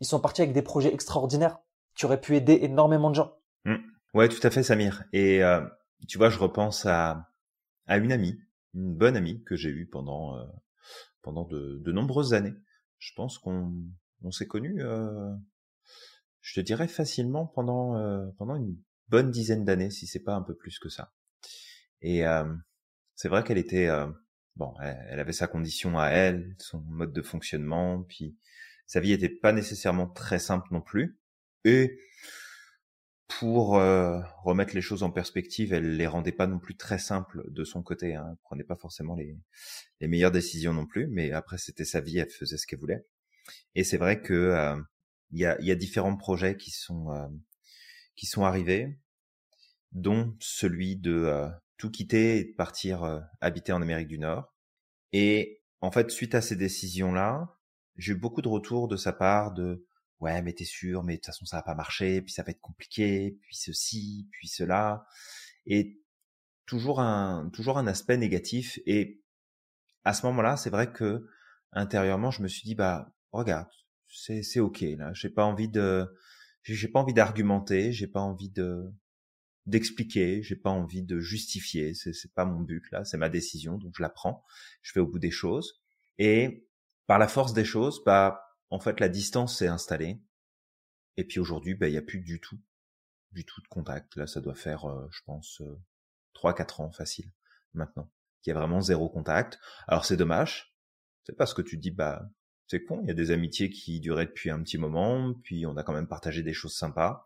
Ils sont partis avec des projets extraordinaires qui auraient pu aider énormément de gens. Mmh. Ouais, tout à fait, Samir. Et euh, tu vois, je repense à à une amie, une bonne amie que j'ai eue pendant euh, pendant de, de, nombreuses années. Je pense qu'on on s'est connus, je te dirais facilement pendant pendant une bonne dizaine d'années, si c'est pas un peu plus que ça. Et euh, c'est vrai qu'elle était euh, bon, elle, avait sa condition à elle, son mode de fonctionnement, puis sa vie était pas nécessairement très simple non plus. Et pour euh, remettre les choses en perspective, elle les rendait pas non plus très simples de son côté. Hein. Elle prenait pas forcément les, les meilleures décisions non plus, mais après c'était sa vie, elle faisait ce qu'elle voulait. Et c'est vrai que il y a, y, a, différents projets qui sont qui sont arrivés, dont celui de euh, tout quitter et de partir euh, habiter en Amérique du Nord. Et en fait, suite à ces décisions-là, j'ai eu beaucoup de retours de sa part de ouais, mais t'es sûr, mais de toute façon ça va pas marcher, puis ça va être compliqué, puis ceci, puis cela, et toujours un toujours un aspect négatif. Et à ce moment-là, c'est vrai que intérieurement, je me suis dit bah regarde, c'est c'est ok là, j'ai pas envie de j'ai pas envie d'argumenter, j'ai pas envie de d'expliquer, j'ai pas envie de justifier, c'est c'est pas mon but là, c'est ma décision donc je la prends, je vais au bout des choses et par la force des choses, bah en fait la distance s'est installée et puis aujourd'hui bah il y a plus du tout du tout de contact. Là ça doit faire euh, je pense euh, trois quatre ans facile maintenant. Il y a vraiment zéro contact. Alors c'est dommage. C'est parce que tu dis bah c'est con, il y a des amitiés qui duraient depuis un petit moment, puis on a quand même partagé des choses sympas.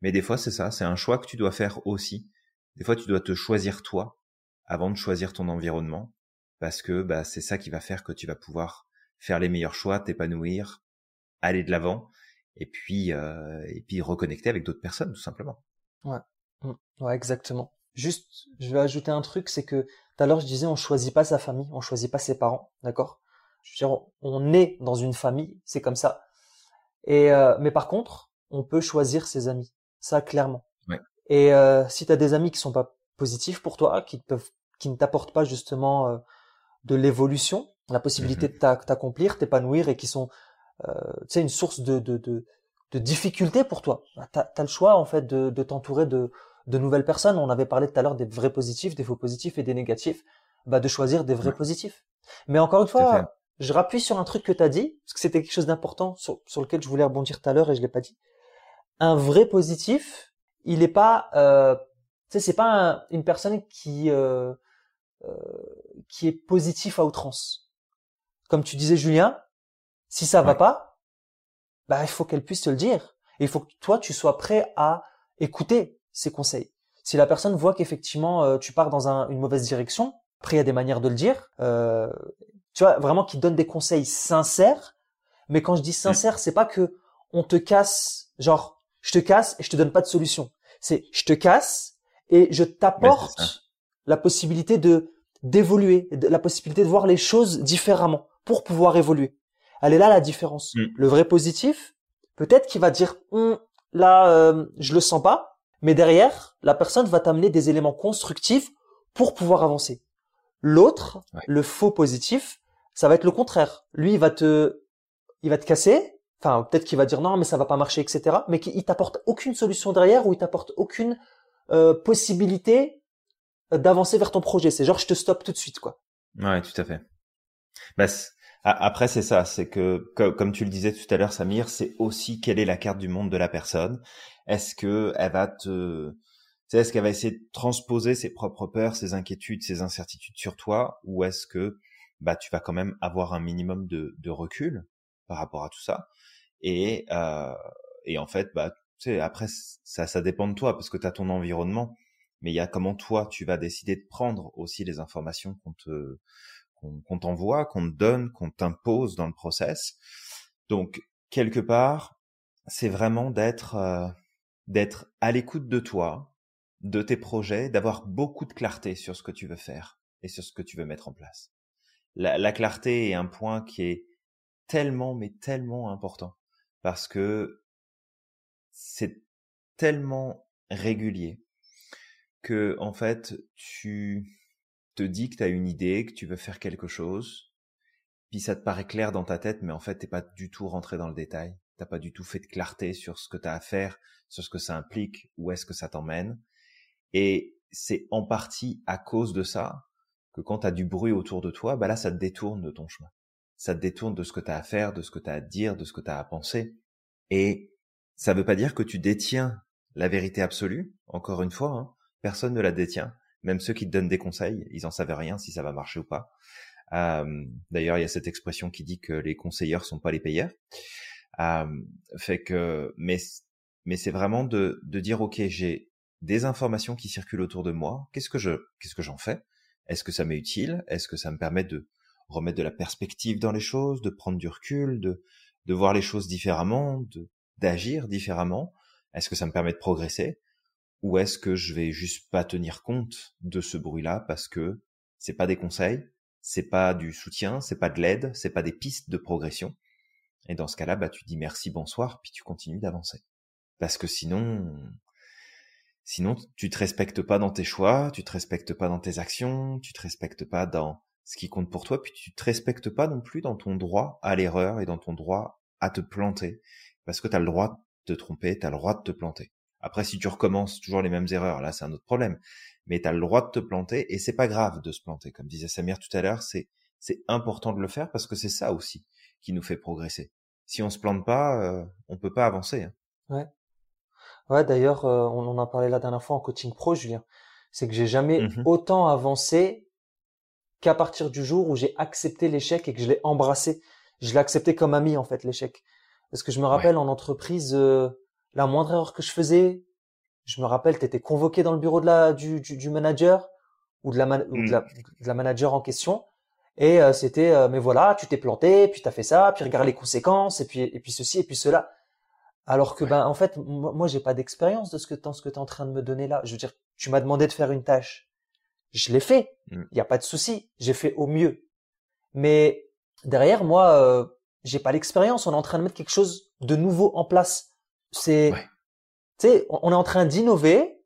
Mais des fois, c'est ça, c'est un choix que tu dois faire aussi. Des fois, tu dois te choisir toi avant de choisir ton environnement, parce que bah, c'est ça qui va faire que tu vas pouvoir faire les meilleurs choix, t'épanouir, aller de l'avant, et puis euh, et puis reconnecter avec d'autres personnes, tout simplement. Ouais, mmh. ouais, exactement. Juste, je vais ajouter un truc, c'est que tout à l'heure je disais, on choisit pas sa famille, on choisit pas ses parents, d'accord? Je veux dire, on est dans une famille, c'est comme ça. Et euh, mais par contre, on peut choisir ses amis, ça clairement. Ouais. Et euh, si tu as des amis qui sont pas positifs pour toi, qui peuvent, qui ne t'apportent pas justement euh, de l'évolution, la possibilité mm-hmm. de t'accomplir, t'épanouir, et qui sont, euh, tu sais, une source de, de, de, de difficulté pour toi, bah, tu as, le choix en fait de, de t'entourer de, de nouvelles personnes. On avait parlé tout à l'heure des vrais positifs, des faux positifs et des négatifs. Bah, de choisir des vrais positifs. Mais encore une fois, je rappuie sur un truc que tu as dit, parce que c'était quelque chose d'important sur, sur, lequel je voulais rebondir tout à l'heure et je l'ai pas dit. Un vrai positif, il est pas, euh, tu sais, c'est pas une personne qui euh, euh, qui est positif à outrance. Comme tu disais, Julien, si ça va pas, bah il faut qu'elle puisse te le dire. Et il faut que toi tu sois prêt à écouter ses conseils. Si la personne voit qu'effectivement euh, tu pars dans un, une mauvaise direction, après il y a des manières de le dire. Euh, tu vois, vraiment qui donne des conseils sincères. Mais quand je dis sincère, c'est pas que on te casse, genre je te casse et je te donne pas de solution. C'est je te casse et je t'apporte la possibilité de d'évoluer, la possibilité de voir les choses différemment pour pouvoir évoluer. Elle est là la différence. Mm. Le vrai positif, peut-être qu'il va dire hum, là euh, je le sens pas, mais derrière la personne va t'amener des éléments constructifs pour pouvoir avancer. L'autre, le faux positif, ça va être le contraire. Lui, il va te, il va te casser. Enfin, peut-être qu'il va dire non, mais ça va pas marcher, etc. Mais qu'il t'apporte aucune solution derrière ou il t'apporte aucune euh, possibilité d'avancer vers ton projet. C'est genre je te stoppe tout de suite, quoi. Ouais, tout à fait. Bah, après, c'est ça, c'est que, comme tu le disais tout à l'heure, Samir, c'est aussi quelle est la carte du monde de la personne. Est-ce que elle va te, est-ce qu'elle va essayer de transposer ses propres peurs, ses inquiétudes, ses incertitudes sur toi, ou est-ce que bah tu vas quand même avoir un minimum de, de recul par rapport à tout ça. Et euh, et en fait bah tu sais après ça ça dépend de toi parce que tu as ton environnement. Mais il y a comment toi tu vas décider de prendre aussi les informations qu'on te qu'on t'envoie qu'on te donne qu'on t'impose dans le process. Donc quelque part c'est vraiment d'être euh, d'être à l'écoute de toi de tes projets, d'avoir beaucoup de clarté sur ce que tu veux faire et sur ce que tu veux mettre en place. La, clarté est un point qui est tellement, mais tellement important parce que c'est tellement régulier que, en fait, tu te dis que tu as une idée, que tu veux faire quelque chose, puis ça te paraît clair dans ta tête, mais en fait, t'es pas du tout rentré dans le détail. T'as pas du tout fait de clarté sur ce que tu as à faire, sur ce que ça implique, où est-ce que ça t'emmène. Et c'est en partie à cause de ça que quand tu as du bruit autour de toi, bah là, ça te détourne de ton chemin. Ça te détourne de ce que tu as à faire, de ce que tu as à dire, de ce que tu as à penser. Et ça ne veut pas dire que tu détiens la vérité absolue. Encore une fois, hein, personne ne la détient. Même ceux qui te donnent des conseils, ils en savent rien si ça va marcher ou pas. D'ailleurs, il y a cette expression qui dit que les conseilleurs sont pas les payeurs. Fait que, mais mais c'est vraiment de, de dire ok, j'ai des informations qui circulent autour de moi. Qu'est-ce que je, qu'est-ce que j'en fais? Est-ce que ça m'est utile? Est-ce que ça me permet de remettre de la perspective dans les choses, de prendre du recul, de, de voir les choses différemment, d'agir différemment? Est-ce que ça me permet de progresser? Ou est-ce que je vais juste pas tenir compte de ce bruit-là parce que c'est pas des conseils, c'est pas du soutien, c'est pas de l'aide, c'est pas des pistes de progression? Et dans ce cas-là, bah, tu dis merci, bonsoir, puis tu continues d'avancer. Parce que sinon, Sinon, tu te respectes pas dans tes choix, tu te respectes pas dans tes actions, tu te respectes pas dans ce qui compte pour toi, puis tu te respectes pas non plus dans ton droit à l'erreur et dans ton droit à te planter. Parce que tu as le droit de te tromper, tu as le droit de te planter. Après, si tu recommences toujours les mêmes erreurs, là, c'est un autre problème. Mais tu as le droit de te planter et c'est pas grave de se planter. Comme disait Samir tout à l'heure, c'est, important de le faire parce que c'est ça aussi qui nous fait progresser. Si on se plante pas, euh, on peut pas avancer. Hein. Ouais. Ouais, d'ailleurs, euh, on en a parlé la dernière fois en coaching pro, Julien. C'est que j'ai jamais mmh autant avancé qu'à partir du jour où j'ai accepté l'échec et que je l'ai embrassé. Je l'ai accepté comme ami, en fait, l'échec. Parce que je me rappelle en entreprise, euh, la moindre erreur que je faisais, je me rappelle, tu étais convoqué dans le bureau de la, du, du, manager ou de la, ou de, la, mmh. de la manager en question. Et euh, c'était, mais voilà, tu t'es planté, puis tu as fait ça, puis regarde les conséquences, et puis, et puis ceci, et puis cela. Alors que ben en fait moi, j'ai pas d'expérience de ce que ce que tu es en train de me donner là. Je veux dire, tu m'as demandé de faire une tâche. Je l'ai fait. Il mmh. n'y a pas de souci, j'ai fait au mieux. Mais derrière moi euh, j'ai pas l'expérience, on est en train de mettre quelque chose de nouveau en place. C'est tu sais, on est en train d'innover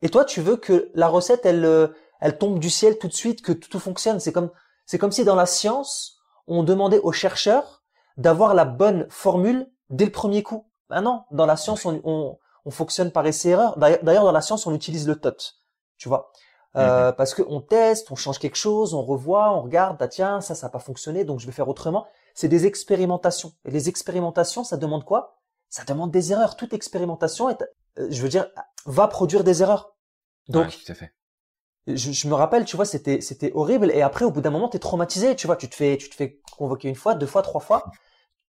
et toi tu veux que la recette elle euh, elle tombe du ciel tout de suite, que tout, tout fonctionne. C'est comme c'est comme si dans la science, on demandait aux chercheurs d'avoir la bonne formule dès le premier coup. Ben non, dans la science, on, on, on fonctionne par essai-erreur. D'ailleurs, dans la science, on utilise le TOT, tu vois. Euh, mhm. Parce qu'on teste, on change quelque chose, on revoit, on regarde, ah tiens, ça, ça n'a pas fonctionné, donc je vais faire autrement. C'est des expérimentations. Et les expérimentations, ça demande quoi? Ça demande des erreurs. Toute expérimentation, est, euh, je veux dire, va produire des erreurs. Donc, tout à fait. Je, je, me rappelle, tu vois, c'était c'était horrible. Et après, au bout d'un moment, t'es traumatisé. Tu vois, tu te fais tu te fais convoquer une fois, deux fois, trois fois.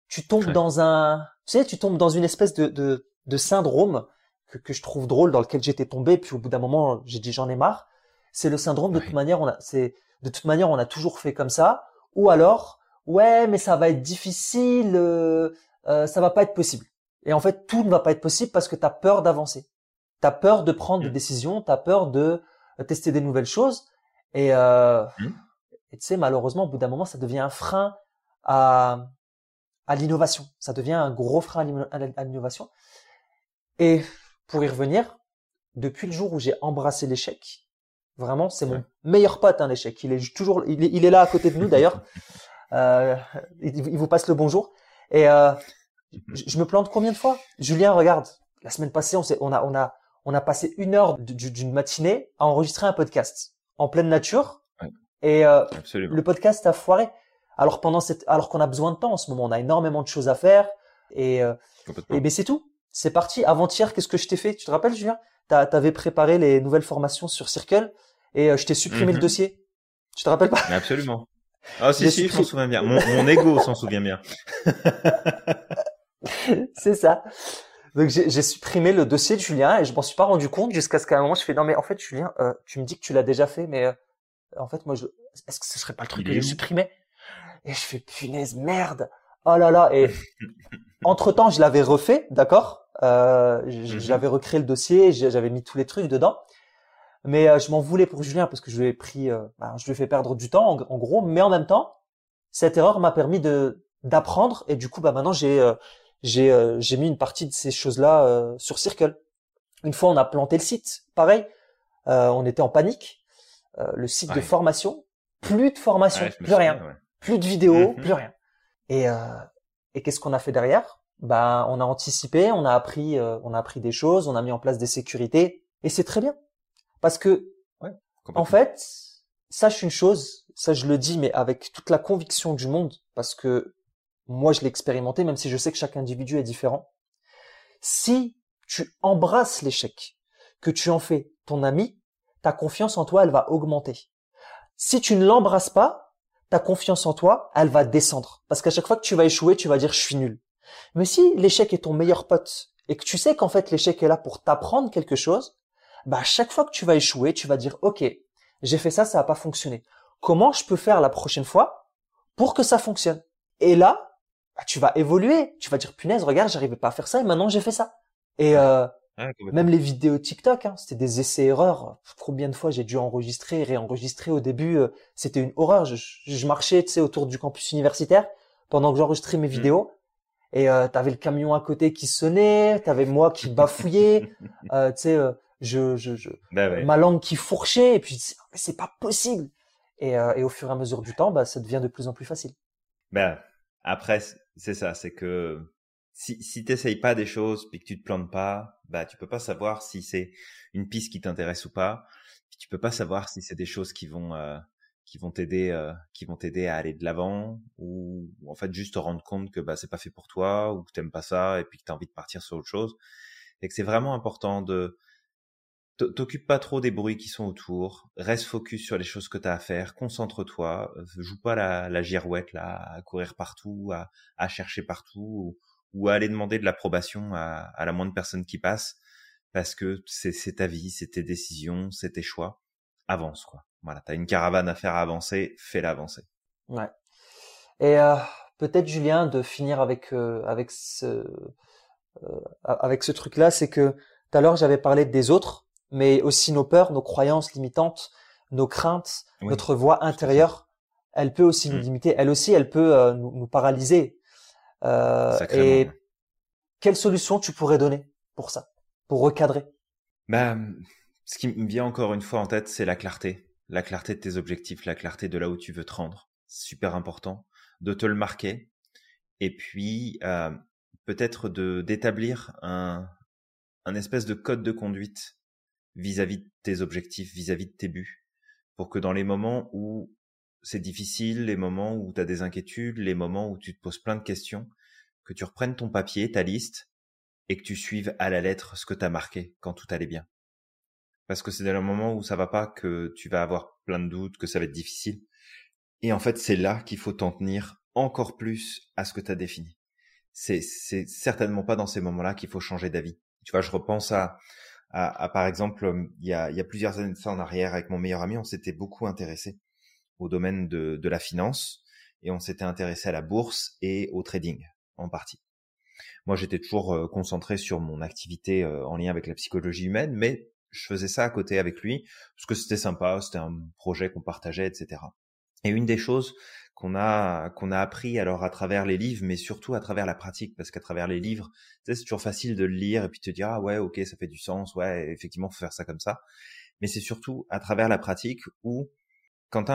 Tu tombes dans un, tu sais, tu tombes dans une espèce de de, de syndrome que, que je trouve drôle, dans lequel j'étais tombé. Puis au bout d'un moment, j'ai dit j'en ai marre. C'est le syndrome de toute manière. On a, c'est de toute manière, on a toujours fait comme ça. Ou alors, ouais, mais ça va être difficile, euh, euh, ça va pas être possible. Et en fait, tout ne va pas être possible parce que tu as peur d'avancer. Tu as peur de prendre des mmh. décisions, tu as peur de euh, tester des nouvelles choses. Et, euh, mmh. et tu sais, malheureusement, au bout d'un moment, ça devient un frein à, à l'innovation. Ça devient un gros frein à l'innovation. Et pour y revenir, depuis le jour où j'ai embrassé l'échec, vraiment, c'est mon meilleur pote, hein, l'échec. Il est toujours, il est, il est, là à côté de nous d'ailleurs. <laughs> Euh, il, il, vous passe le bonjour. Et euh, je, me plante combien de fois? Julien, regarde, la semaine passée, on, on, a, on, a, on a passé une heure d'une matinée à enregistrer un podcast en pleine nature. Et euh, le podcast a foiré. Alors pendant cette, alors qu'on a besoin de temps en ce moment, on a énormément de choses à faire. Et, euh, et ben c'est tout. C'est parti. Avant-hier, qu'est-ce que je t'ai fait? Tu te rappelles, Julien? T'avais préparé les nouvelles formations sur Circle et euh, je t'ai supprimé le mhm. dossier. Tu te rappelles pas? Absolument. Ah si, si, je m'en souviens bien. Mon, mon ego s'en souvient bien. <laughs> c'est ça. Donc j'ai supprimé le dossier de Julien et je m'en suis pas rendu compte jusqu'à ce qu'à un moment je fais non mais en fait Julien, euh, tu me dis que tu l'as déjà fait, mais euh, en fait moi je, est-ce que ce serait pas le truc que j'ai supprimé Et je fais punaise merde. Oh là là et <laughs> entre temps je l'avais refait, d'accord? Euh, mhm. J'avais recréé le dossier, j'avais mis tous les trucs dedans. Mais euh, je m'en voulais pour Julien parce que je lui ai pris, euh, bah, je lui ai fait perdre du temps en, gros. Mais en même temps, cette erreur m'a permis de d'apprendre et du coup, bah maintenant j'ai euh, j'ai j'ai mis une partie de ces choses-là sur Circle. Une fois, on a planté le site. Pareil, on était en panique. le site de formation, plus de formation, plus rien, plus de vidéos, mhm. plus rien. Et et qu'est-ce qu'on a fait derrière? Bah, on a anticipé, on a appris, on a appris des choses, on a mis en place des sécurités et c'est très bien. Parce que, en fait, sache une chose, ça je le dis, mais avec toute la conviction du monde, parce que moi je l'ai expérimenté, même si je sais que chaque individu est différent. Si tu embrasses l'échec, que tu en fais ton ami, ta confiance en toi, elle va augmenter. Si tu ne l'embrasses pas, ta confiance en toi, elle va descendre. Parce qu'à chaque fois que tu vas échouer, tu vas dire je suis nul. Mais si l'échec est ton meilleur pote et que tu sais qu'en fait l'échec est là pour t'apprendre quelque chose, bah, à chaque fois que tu vas échouer, tu vas dire, OK, j'ai fait ça, ça n'a pas fonctionné. Comment je peux faire la prochaine fois pour que ça fonctionne? Et là, bah, tu vas évoluer. Tu vas dire, punaise, regarde, j'arrivais pas à faire ça et maintenant j'ai fait ça. Et euh, même les vidéos TikTok, hein, c'était des essais-erreurs. Combien de fois j'ai dû enregistrer, réenregistrer au début, euh, c'était une horreur. Je, je marchais, tu sais, autour du campus universitaire pendant que j'enregistrais mes mmh. vidéos. Et euh, t'avais le camion à côté qui sonnait, t'avais moi qui bafouillais, <laughs> euh, tu sais, euh, je, je, je bah ma langue qui fourchait, et puis c'est pas possible. Et, euh, et, au fur et à mesure du temps, bah, ça devient de plus en plus facile. Ben après, c'est ça, c'est que si, si t'essayes pas des choses puis que tu te plantes pas, bah tu peux pas savoir si c'est une piste qui t'intéresse ou pas. Puis tu peux pas savoir si c'est des choses qui vont euh, qui vont t'aider euh, qui vont t'aider à aller de l'avant ou, en fait juste te rendre compte que bah c'est pas fait pour toi ou que t'aimes pas ça et puis que t'as envie de partir sur autre chose. Et que c'est vraiment important de T'occupe pas trop des bruits qui sont autour, reste focus sur les choses que tu as à faire, concentre-toi, joue pas la, la girouette là, à courir partout, à, à chercher partout, ou, à aller demander de l'approbation à, à, la moindre personne qui passe, parce que c'est ta vie, c'est tes décisions, c'est tes choix. Avance quoi. Voilà, t'as une caravane à faire avancer, fais-la avancer. Ouais. Et euh, peut-être Julien de finir avec euh, avec ce euh, avec ce truc là, c'est que tout à l'heure j'avais parlé des autres mais aussi nos peurs, nos croyances limitantes, nos craintes, notre voix intérieure, elle peut aussi nous mm. limiter. Elle aussi, elle peut nous, paralyser. Euh, et quelle solution tu pourrais donner pour ça, pour recadrer? Bah, ce qui me vient encore une fois en tête, c'est la clarté, la clarté de tes objectifs, la clarté de là où tu veux te rendre. Super important de te le marquer. Et puis, euh, peut-être de d'établir un, un espèce de code de conduite vis-à-vis de tes objectifs, vis-à-vis de tes buts, pour que dans les moments où c'est difficile, les moments où tu as des inquiétudes, les moments où tu te poses plein de questions, que tu reprennes ton papier, ta liste, et que tu suives à la lettre ce que tu as marqué quand tout allait bien. Parce que c'est dans le moment où ça va pas que tu vas avoir plein de doutes, que ça va être difficile. Et en fait, c'est là qu'il faut t'en tenir encore plus à ce que tu as défini. C'est, c'est certainement pas dans ces moments-là qu'il faut changer d'avis. Tu vois, je repense à, à, par exemple, il y, a, il y a plusieurs années de ça en arrière, avec mon meilleur ami, on s'était beaucoup intéressé au domaine de, de la finance et on s'était intéressé à la bourse et au trading en partie. Moi, j'étais toujours euh, concentré sur mon activité euh, en lien avec la psychologie humaine, mais je faisais ça à côté avec lui parce que c'était sympa, c'était un projet qu'on partageait, etc. Et une des choses qu'on a qu'on a appris alors à travers les livres, mais surtout à travers la pratique, parce qu'à travers les livres, c'est toujours facile de le lire et puis te dire ah ouais ok ça fait du sens, ouais effectivement faut faire ça comme ça, mais c'est surtout à travers la pratique où quand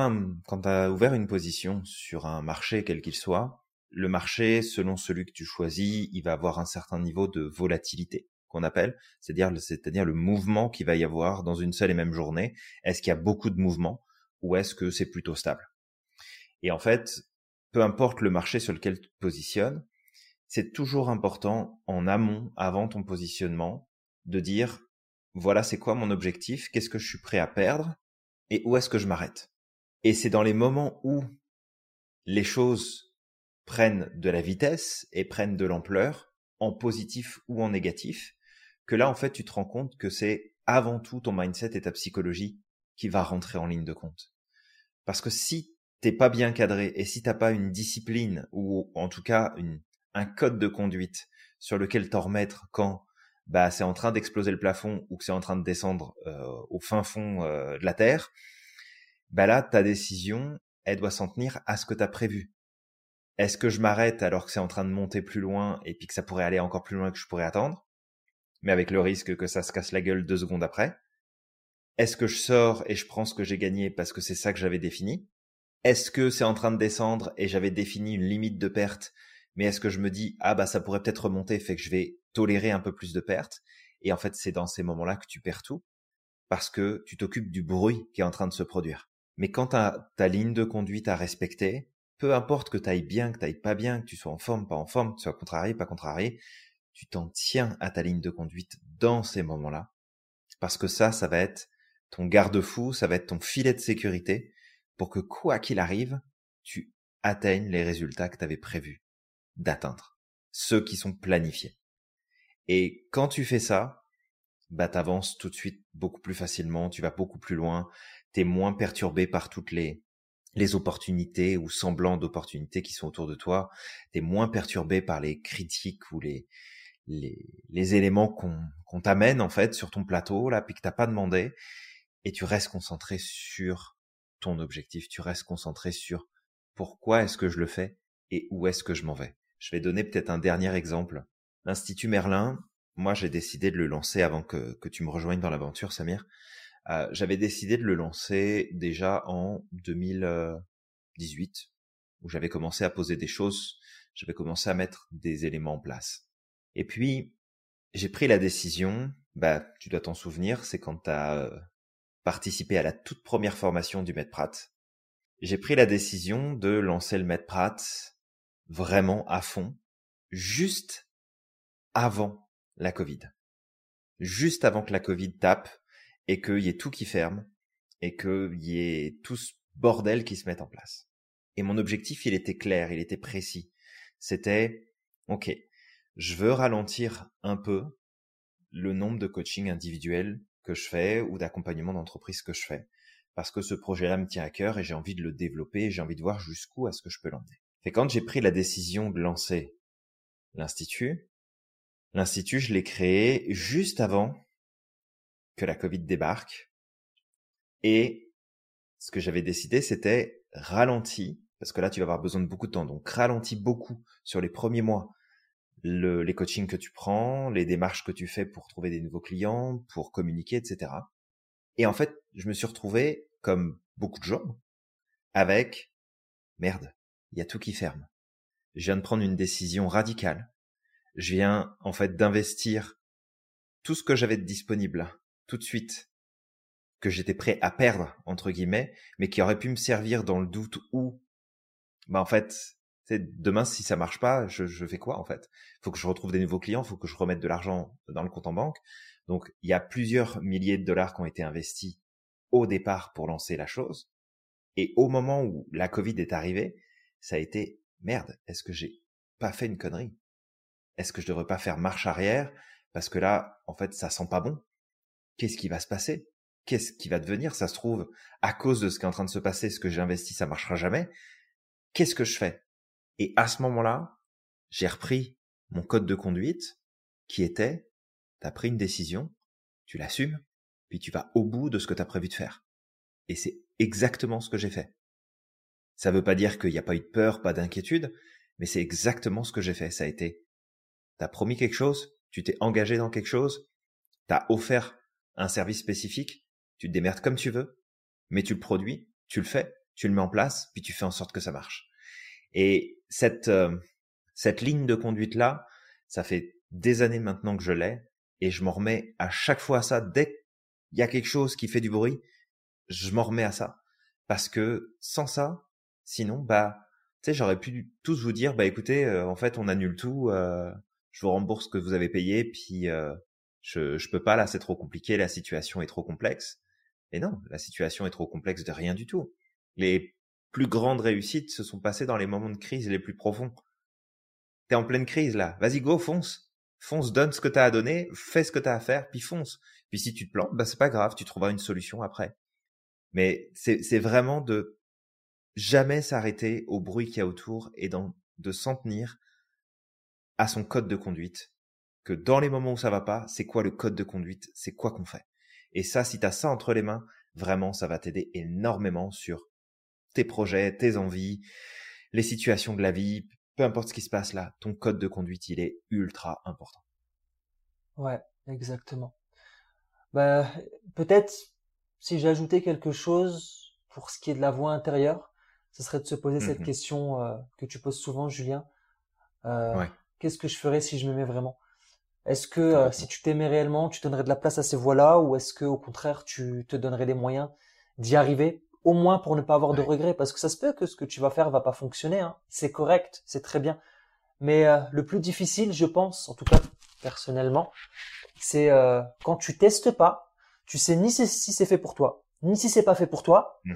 quand as ouvert une position sur un marché quel qu'il soit, le marché selon celui que tu choisis, il va avoir un certain niveau de volatilité qu'on appelle, c'est-à-dire c'est-à-dire le mouvement qu'il va y avoir dans une seule et même journée. Est-ce qu'il y a beaucoup de mouvements ou est-ce que c'est plutôt stable? Et en fait, peu importe le marché sur lequel tu te positionnes, c'est toujours important en amont, avant ton positionnement, de dire, voilà, c'est quoi mon objectif, qu'est-ce que je suis prêt à perdre? Et où est-ce que je m'arrête? Et c'est dans les moments où les choses prennent de la vitesse et prennent de l'ampleur, en positif ou en négatif, que là, en fait, tu te rends compte que c'est avant tout ton mindset et ta psychologie qui va rentrer en ligne de compte. Parce que si t'es pas bien cadré et si t'as pas une discipline ou en tout cas une, un code de conduite sur lequel t'en remettre quand bah c'est en train d'exploser le plafond ou que c'est en train de descendre euh, au fin fond euh, de la terre, bah là ta décision elle doit s'en tenir à ce que t'as prévu. Est-ce que je m'arrête alors que c'est en train de monter plus loin et puis que ça pourrait aller encore plus loin que je pourrais attendre, mais avec le risque que ça se casse la gueule deux secondes après? Est-ce que je sors et je prends ce que j'ai gagné parce que c'est ça que j'avais défini? Est-ce que c'est en train de descendre et j'avais défini une limite de perte, mais est-ce que je me dis ah bah ça pourrait peut-être remonter, fait que je vais tolérer un peu plus de pertes et en fait c'est dans ces moments-là que tu perds tout parce que tu t'occupes du bruit qui est en train de se produire. Mais quand tu ta ligne de conduite à respecter, peu importe que tu bien, que tu pas bien, que tu sois en forme, pas en forme, que tu sois contrarié, pas contrarié, tu t'en tiens à ta ligne de conduite dans ces moments-là. Parce que ça, ça va être ton garde-fou, ça va être ton filet de sécurité pour que quoi qu'il arrive, tu atteignes les résultats que tu avais prévu d'atteindre, ceux qui sont planifiés. Et quand tu fais ça, bah t'avances tout de suite beaucoup plus facilement, tu vas beaucoup plus loin, t'es moins perturbé par toutes les les opportunités ou semblants d'opportunités qui sont autour de toi, t'es moins perturbé par les critiques ou les les, les éléments qu'on t'amène en fait sur ton plateau là puis que t'as pas demandé et tu restes concentré sur ton objectif, tu restes concentré sur pourquoi est-ce que je le fais et où est-ce que je m'en vais. Je vais donner peut-être un dernier exemple. L'Institut Merlin, moi j'ai décidé de le lancer avant que, que tu me rejoignes dans l'aventure, Samir. Euh, J'avais décidé de le lancer déjà en 2018, où j'avais commencé à poser des choses, j'avais commencé à mettre des éléments en place. Et puis, j'ai pris la décision, bah, tu dois t'en souvenir, c'est quand tu as euh, participé à la toute première formation du Maître Pratt. J'ai pris la décision de lancer le Maître Pratt vraiment à fond, juste avant la Covid. Juste avant que la Covid tape et qu'il y ait tout qui ferme et qu'il y ait tout ce bordel qui se mette en place. Et mon objectif, il était clair, il était précis. C'était, OK, je veux ralentir un peu le nombre de coachings individuels que je fais ou d'accompagnement d'entreprise que je fais. Parce que ce projet-là me tient à cœur et j'ai envie de le développer et j'ai envie de voir jusqu'où est-ce que je peux l'emmener. Et quand j'ai pris la décision de lancer l'Institut, l'Institut, je l'ai créé juste avant que la Covid débarque. Et ce que j'avais décidé, c'était ralenti, parce que là, tu vas avoir besoin de beaucoup de temps. Donc, ralenti beaucoup sur les premiers mois le, les coachings que tu prends, les démarches que tu fais pour trouver des nouveaux clients, pour communiquer, etc. Et en fait, je me suis retrouvé, comme beaucoup de gens, avec merde, il y a tout qui ferme. Je viens de prendre une décision radicale. je viens en fait d'investir tout ce que j'avais de disponible tout de suite, que j'étais prêt à perdre entre guillemets, mais qui aurait pu me servir dans le doute où, bah en fait, demain si ça marche pas, je, je fais quoi en fait? Faut que je retrouve des nouveaux clients, faut que je remette de l'argent dans le compte en banque. Donc il y a plusieurs milliers de dollars qui ont été investis au départ pour lancer la chose. Et au moment où la Covid est arrivée, ça a été merde. Est-ce que j'ai pas fait une connerie? Est-ce que je devrais pas faire marche arrière? Parce que là, en fait, ça sent pas bon. Qu'est-ce qui va se passer? Qu'est-ce qui va devenir? Ça se trouve, à cause de ce qui est en train de se passer, ce que j'ai investi, ça marchera jamais. Qu'est-ce que je fais? Et à ce moment-là, j'ai repris mon code de conduite qui était, t'as pris une décision, tu l'assumes, puis tu vas au bout de ce que tu as prévu de faire. Et c'est exactement ce que j'ai fait. Ça veut pas dire qu'il n'y a pas eu de peur, pas d'inquiétude, mais c'est exactement ce que j'ai fait. Ça a été, t'as promis quelque chose, tu t'es engagé dans quelque chose, t'as offert un service spécifique, tu te démerdes comme tu veux, mais tu le produis, tu le fais, tu le mets en place, puis tu fais en sorte que ça marche. Et cette euh, cette ligne de conduite là, ça fait des années maintenant que je l'ai, et je m'en remets à chaque fois à ça. Dès qu'il y a quelque chose qui fait du bruit, je m'en remets à ça, parce que sans ça, sinon, bah, tu sais, j'aurais pu tous vous dire, bah écoutez, euh, en fait, on annule tout. Euh, je vous rembourse ce que vous avez payé, puis euh, je, je peux pas là, c'est trop compliqué, la situation est trop complexe. Et non, la situation est trop complexe de rien du tout. Les plus grandes réussites se sont passées dans les moments de crise les plus profonds. T'es en pleine crise là, vas-y go, fonce, fonce, donne ce que t'as à donner, fais ce que t'as à faire, puis fonce. Puis si tu te plantes, bah c'est pas grave, tu trouveras une solution après. Mais c'est vraiment de jamais s'arrêter au bruit qu'il y a autour et de s'en tenir à son code de conduite, que dans les moments où ça va pas, c'est quoi le code de conduite, c'est quoi qu'on fait. Et ça, si tu as ça entre les mains, vraiment, ça va t'aider énormément sur tes projets, tes envies, les situations de la vie, peu importe ce qui se passe là, ton code de conduite, il est ultra important. Ouais, exactement. Bah, peut-être si j'ajoutais quelque chose pour ce qui est de la voix intérieure, ce serait de se poser cette mmh question euh, que tu poses souvent, Julien. Euh, ouais qu'est-ce que je ferais si je m'aimais vraiment? Est-ce que euh, si tu t'aimais réellement, tu donnerais de la place à ces voix-là ou est-ce que au contraire, tu te donnerais les moyens d'y arriver au moins pour ne pas avoir de regrets? Parce que ça se peut que ce que tu vas faire va pas fonctionner hein. c'est correct, c'est très bien. Mais euh, le plus difficile, je pense, en tout cas personnellement, c'est euh, quand tu testes pas, tu sais ni si c'est fait pour toi, ni si c'est pas fait pour toi, mmh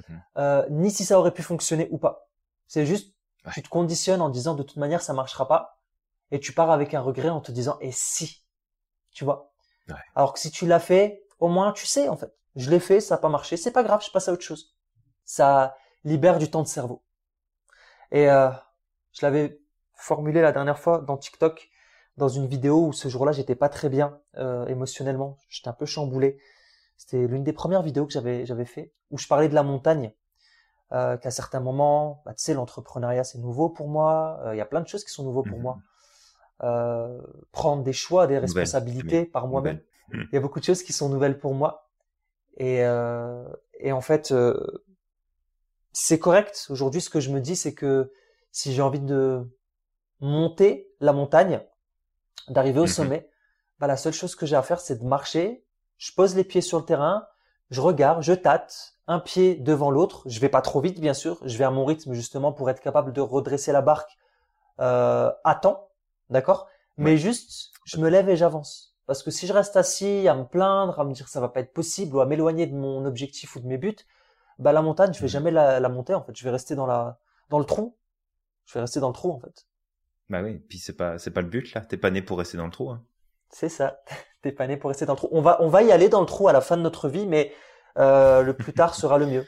ni si ça aurait pu fonctionner ou pas. C'est juste tu te conditionnes en disant de toute manière ça marchera pas et tu pars avec un regret en te disant et si tu vois. Alors que si tu l'as fait au moins tu sais en fait. Je l'ai fait ça n'a pas marché c'est pas grave je passe à autre chose. Ça libère du temps de cerveau. Et euh, je l'avais formulé la dernière fois dans TikTok dans une vidéo où ce jour-là j'étais pas très bien euh, émotionnellement. J'étais un peu chamboulé. C'était l'une des premières vidéos que j'avais j'avais fait où je parlais de la montagne euh, qu'à certains moments, bah, tu sais, l'entrepreneuriat c'est nouveau pour moi. Euh, il y a plein de choses qui sont nouveaux pour mmh moi euh, prendre des choix, des responsabilités par moi-même. Hmm. Il y a beaucoup de choses qui sont nouvelles pour moi. Et, euh, et en fait, euh, c'est correct. Aujourd'hui, ce que je me dis, c'est que si j'ai envie de monter la montagne, d'arriver au mhm. sommet, bah, la seule chose que j'ai à faire, c'est de marcher. Je pose les pieds sur le terrain, je regarde, je tâte, un pied devant l'autre. Je vais pas trop vite, bien sûr. Je vais à mon rythme justement pour être capable de redresser la barque euh, à temps D'accord? Mais juste, je me lève et j'avance. Parce que si je reste assis à me plaindre, à me dire que ça va pas être possible ou à m'éloigner de mon objectif ou de mes buts, bah la montagne, je vais mmh. jamais la, la monter en fait. Je vais rester dans la dans le trou. Je vais rester dans le trou en fait. Bah oui, puis c'est pas c'est pas le but là. T'es pas né pour rester dans le trou. Hein. C'est ça. <laughs> T'es pas né pour rester dans le trou. On va on va y aller dans le trou à la fin de notre vie, mais euh, le plus tard sera le mieux.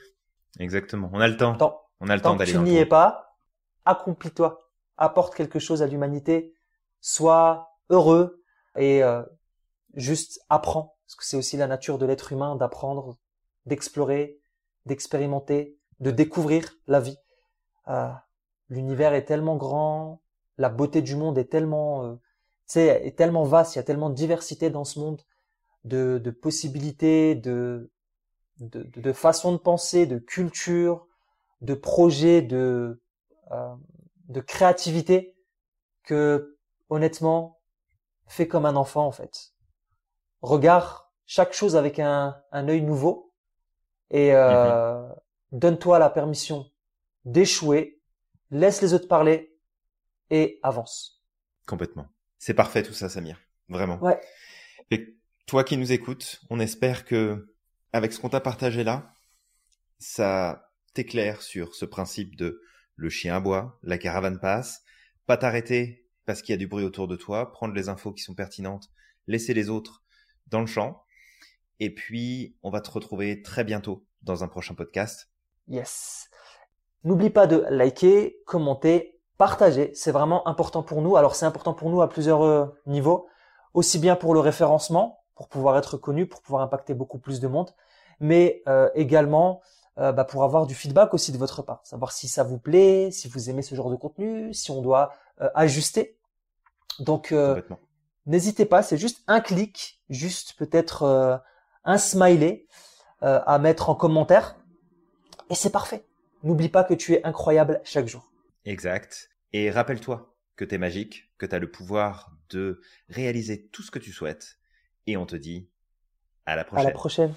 Exactement. On a le temps. On a le temps d'aller. Tu n'y es pas. Accomplis-toi. Apporte quelque chose à l'humanité sois heureux et euh, juste apprends, parce que c'est aussi la nature de l'être humain d'apprendre, d'explorer, d'expérimenter, de découvrir la vie. Euh, L'univers est tellement grand, la beauté du monde est tellement, euh, est tellement vaste, il y a tellement de diversité dans ce monde, de, de possibilités, de, de, de façons de penser, de culture, de projets, de, euh, de créativité que honnêtement, fais comme un enfant en fait. Regarde chaque chose avec un, un œil nouveau et euh, Mhm. donne-toi la permission d'échouer, laisse les autres parler et avance. Complètement. C'est parfait tout ça, Samir. Vraiment. Ouais. Et toi qui nous écoutes, on espère que, avec ce qu'on t'a partagé là, ça t'éclaire sur ce principe de le chien aboie, la caravane passe, pas t'arrêter parce qu'il y a du bruit autour de toi, prendre les infos qui sont pertinentes, laisser les autres dans le champ. Et puis, on va te retrouver très bientôt dans un prochain podcast. Yes. N'oublie pas de liker, commenter, partager. C'est vraiment important pour nous. Alors c'est important pour nous à plusieurs euh, niveaux. Aussi bien pour le référencement, pour pouvoir être connu, pour pouvoir impacter beaucoup plus de monde, mais euh, également euh, bah, pour avoir du feedback aussi de votre part. Savoir si ça vous plaît, si vous aimez ce genre de contenu, si on doit ajuster. Donc euh, n'hésitez pas, c'est juste un clic, juste peut-être euh, un smiley euh, à mettre en commentaire. Et c'est parfait. N'oublie pas que tu es incroyable chaque jour. Exact. Et rappelle-toi que t'es magique, que t'as le pouvoir de réaliser tout ce que tu souhaites. Et on te dit à la À prochaine. la prochaine.